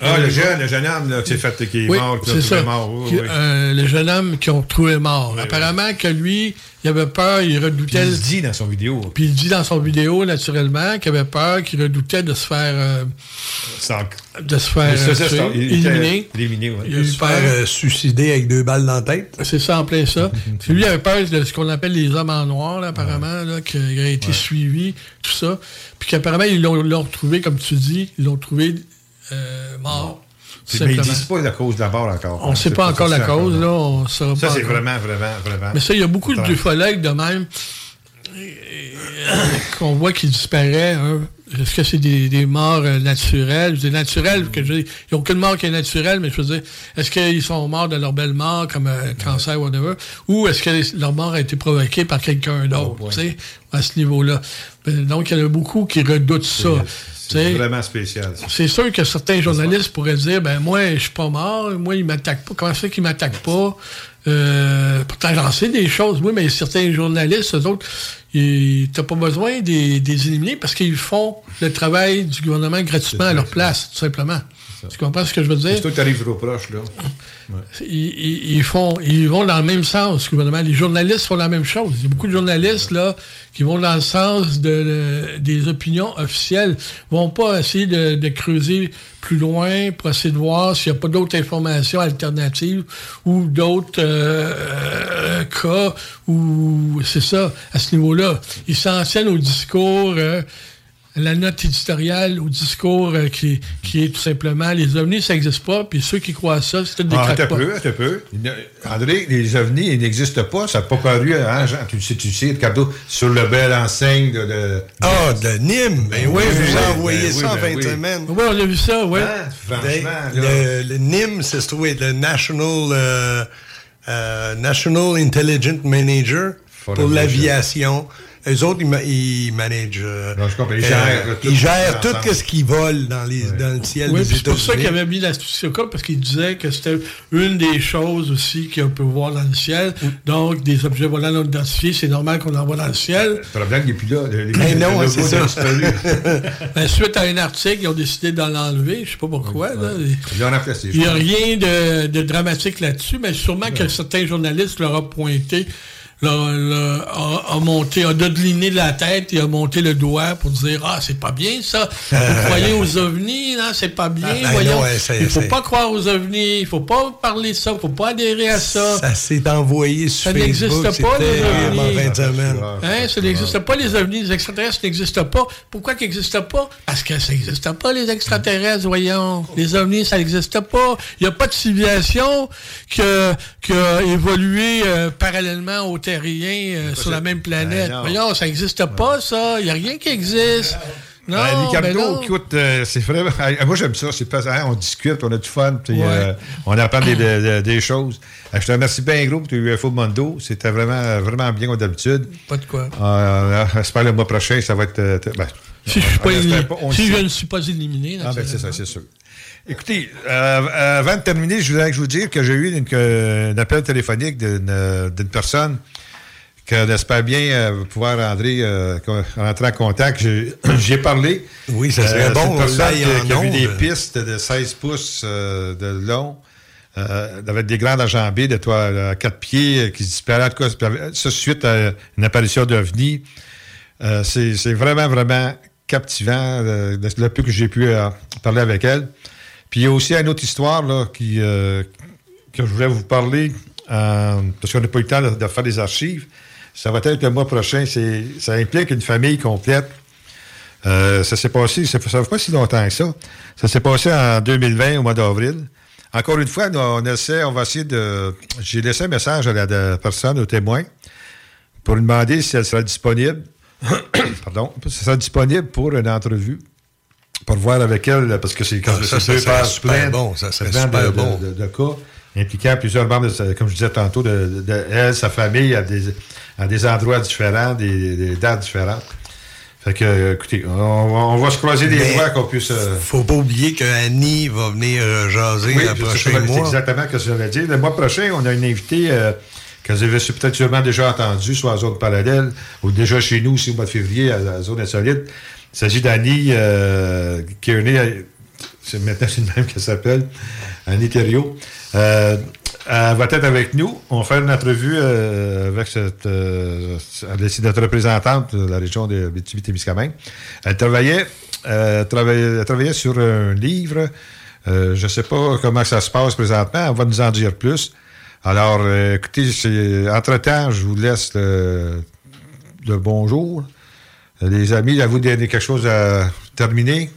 Ah, le jeune, le jeune homme là, qui, s'est fait, qui est Oui, mort, qui est ça. mort. oui, Qui- oui. euh, le jeune homme qui ont trouvé mort. Apparemment que lui, il avait peur, il redoutait. Puis il se dit dans son vidéo. Puis il dit dans son vidéo, naturellement, qu'il avait peur, qu'il redoutait de se faire. euh, de se faire Il se faisait euh, tuer, il éliminer. éliminé, ouais. Il a eu Se peur. faire euh, suicider avec deux balles dans la tête. C'est ça, en plein ça. Puis lui, il avait peur de ce qu'on appelle les hommes en noir, là, apparemment, là, qu'il a été suivi, tout ça. Puis qu'apparemment, ils l'ont l'ont retrouvé, comme tu dis, ils l'ont trouvé euh, mort. Puis, mais ils simplement. disent pas la cause de la mort encore. On ne sait C'est pas encore la cause, là. On Ça, pas c'est vraiment, vraiment, vraiment. Mais ça, il y a beaucoup Étrange. d'ufologues de même euh, qu'on voit qui disparaît. hein. Est-ce que c'est des, des morts euh, naturelles? Je dis naturelles, que je dis, il n'y a aucune mort qui est naturelle, mais je veux dire, est-ce qu'ils sont morts de leur belle mort, comme un cancer, whatever, ou est-ce que leur mort a été provoquée par quelqu'un d'autre, Oh, ouais. tu sais, à ce niveau-là? Ben, Donc, il y en a beaucoup qui redoutent ça. C'est vraiment spécial. C'est sûr que certains journalistes pourraient dire ben moi je suis pas mort, moi il m'attaque pas. Comment ça fait qu'il m'attaque pas? Euh, Pourtant j'en sais des choses, oui, mais certains journalistes, eux autres, ils- t'as pas besoin des éliminer parce qu'ils font le travail du gouvernement gratuitement à leur place, tout simplement. Tu comprends ce que je veux dire? C'est toi qui arrives trop proche, là. Ils, ils- ils font, ils vont dans le même sens, gouvernement. Les journalistes font la même chose. Il y a beaucoup de journalistes là qui vont dans le sens de, des opinions officielles, vont pas essayer de, de creuser plus loin pour essayer de voir s'il n'y a pas d'autres informations alternatives ou d'autres euh, euh, cas ou c'est ça à ce niveau-là. Ils s'en tiennent au discours. euh, la note éditoriale au discours euh, qui, qui est tout simplement les ovnis, ça n'existe pas, puis ceux qui croient à ça, c'est tout des Ah, peu, un peu. Il ne- André, les ovnis, ils n'existent pas. Ça n'a pas paru, hein, Jean? Tu le sais, tu le sais, Ricardo, sur le bel enseigne de... de Ah, de Nîmes. Ben oui, je vous ai envoyé ben ça oui, en ben fin de oui. on a vu ça, oui. Hein, franchement, Le, là. le, le NIM, c'est être le National, euh, euh, National Intelligent Manager pour l'aviation. Eux autres, ils, ma- ils managent. euh, Non, je comprends. Ils euh, gèrent tout ils gèrent tout ce qui vole dans, les, dans le ciel Oui, des c'est pour ça qu'il avait mis la au cas, parce qu'il disait que c'était une des choses aussi qu'on peut voir dans le ciel. Donc, des objets volants non identifiés, c'est normal qu'on en voit dans le ciel. Le problème, n'est plus là. Les- Mais le non, c'est ça. Ben, suite à un article, ils ont décidé de l'enlever. Je sais pas pourquoi. là. Il n'y a rien de, de dramatique là-dessus, mais sûrement que certains journalistes leur ont pointé, leur, leur- a, a monté, a dodeliné de la tête et a monté le doigt pour dire Ah, c'est pas bien ça. Vous croyez aux ovnis, non, c'est pas bien. Ah, ben voyons. non, ouais, il faut pas croire aux ovnis, il faut pas parler de ça, il faut pas adhérer à ça. Ça s'est envoyé sur Ça n'existe Facebook. pas, c'était les terrible en ovnis. Hein, ça n'existe pas, les ovnis, les extraterrestres n'existent pas. Pourquoi qu'ils n'existent pas? Parce que ça n'existe pas, les extraterrestres, voyons. Les ovnis, ça n'existe pas. Il n'y a pas de civilisation qui a, évolué euh, parallèlement aux terriens euh, sur la même planète. Ben non. voyons, ça n'existe pas, ça. Il n'y a rien qui existe. Non, Euh, ben non. écoute, euh, c'est vraiment. euh, moi, j'aime ça. C'est pas hein, on discute, on a du fun, puis Ouais. euh, on apprend des, des- des choses. Euh, je te remercie bien gros pour tes UFO Mondo. C'était vraiment, vraiment bien comme d'habitude. Pas de quoi. Euh, J'espère le mois prochain, ça va être. euh, ben, Si je, suis pas on on si je ne suis pas éliminé, Ah, ben c'est ça, c'est sûr. Écoutez, euh, avant de terminer, je voudrais que je vous dire que j'ai eu une, que- un appel téléphonique d'une euh, d'une personne qu'on espère bien euh, pouvoir rentrer, euh, en contact. J'ai parlé. Oui, ça serait Euh, bon, c'est une personne qui, qui a vu des pistes de 16 pouces euh, de long, euh, avec des grandes enjambées de toi à quatre pieds euh, qui se disparaissent. En tout cas, ça suite à une apparition d'OVNI. Euh, c'est c'est vraiment, vraiment captivant, euh, le, peu que j'ai pu euh, parler avec elle. Puis il y a aussi une autre histoire là, qui, euh, que je voulais vous parler, euh, parce qu'on n'a pas eu le temps de, faire des archives. Ça va être le mois prochain. Ça implique une famille complète. Euh, ça s'est passé, ça ça fait pas si longtemps que ça. Ça s'est passé en 2020, au mois d'avril. Encore une fois, on essaie, on va essayer de. J'ai laissé un message à la, de- personne, au témoin, pour lui demander si elle sera disponible. Pardon, si elle sera disponible pour une entrevue. Pour voir avec elle, parce que c'est quand Ah, ça, c'est ça deux pages super pleines, bon, ça serait plein super de, bon. de- de- de cas impliquant plusieurs membres, de comme je disais tantôt, de, elle, sa famille, à des, à des endroits différents, des, des dates différentes. Fait que, écoutez, on, va- on va se croiser Mais doigts qu'on puisse. euh, Faut pas oublier que Annie va venir euh, jaser oui, le prochain ça, c'est mois. exactement ce que j'allais dire. Le mois prochain, on a une invitée euh, que vous avez peut-être sûrement déjà entendue, soit à Zone Parallèle, ou déjà chez nous aussi au mois de février, à, à Zone Insolite. Il s'agit d'Annie euh, née. à- c'est maintenant c'est le même qu'elle s'appelle, Annie Thériault. Euh, elle va être avec nous. On va faire une entrevue euh, avec cette. Euh, notre représentante de la région de Béthibi-Témiscamingue. Elle travaillait, euh, travaillait, elle travaillait sur un livre. Euh, je ne sais pas comment ça se passe présentement. Elle va nous en dire plus. Alors, euh, écoutez, entre-temps, je vous laisse le bonjour. Les amis, à vous quelque chose à terminer?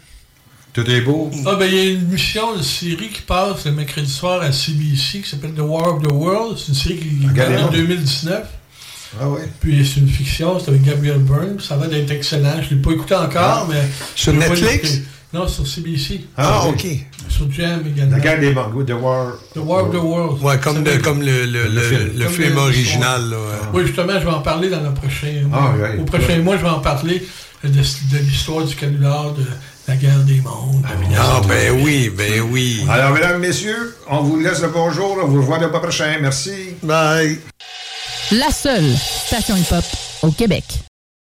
Tout est beau? Ah, ben, il y a une mission, une série qui passe le mercredi soir à CBC qui s'appelle The War of the World. C'est une série qui date en donc. 2019. Ah oui. Puis c'est une fiction, c'est avec Gabriel Byrne. Ça va d'être excellent. Je ne l'ai pas écouté encore, mais. Sur Netflix? Non, sur CBC. Ah, OK. Sur Jam également. La guerre des mangos, The War. The War of the World. Ouais, comme, de- comme le, le, le, film. le le- original. Là, ouais. Oui, justement, je vais en parler dans le prochain Ah, mois. ouais. Au prochain mois, je vais en parler de, de l'histoire du canular, de la guerre des mondes. de Ah, ben oui, ben oui. Alors, mesdames, messieurs, on vous laisse le bonjour. On vous revoit le mois prochain. Merci. Bye. La seule station hip-hop au Québec.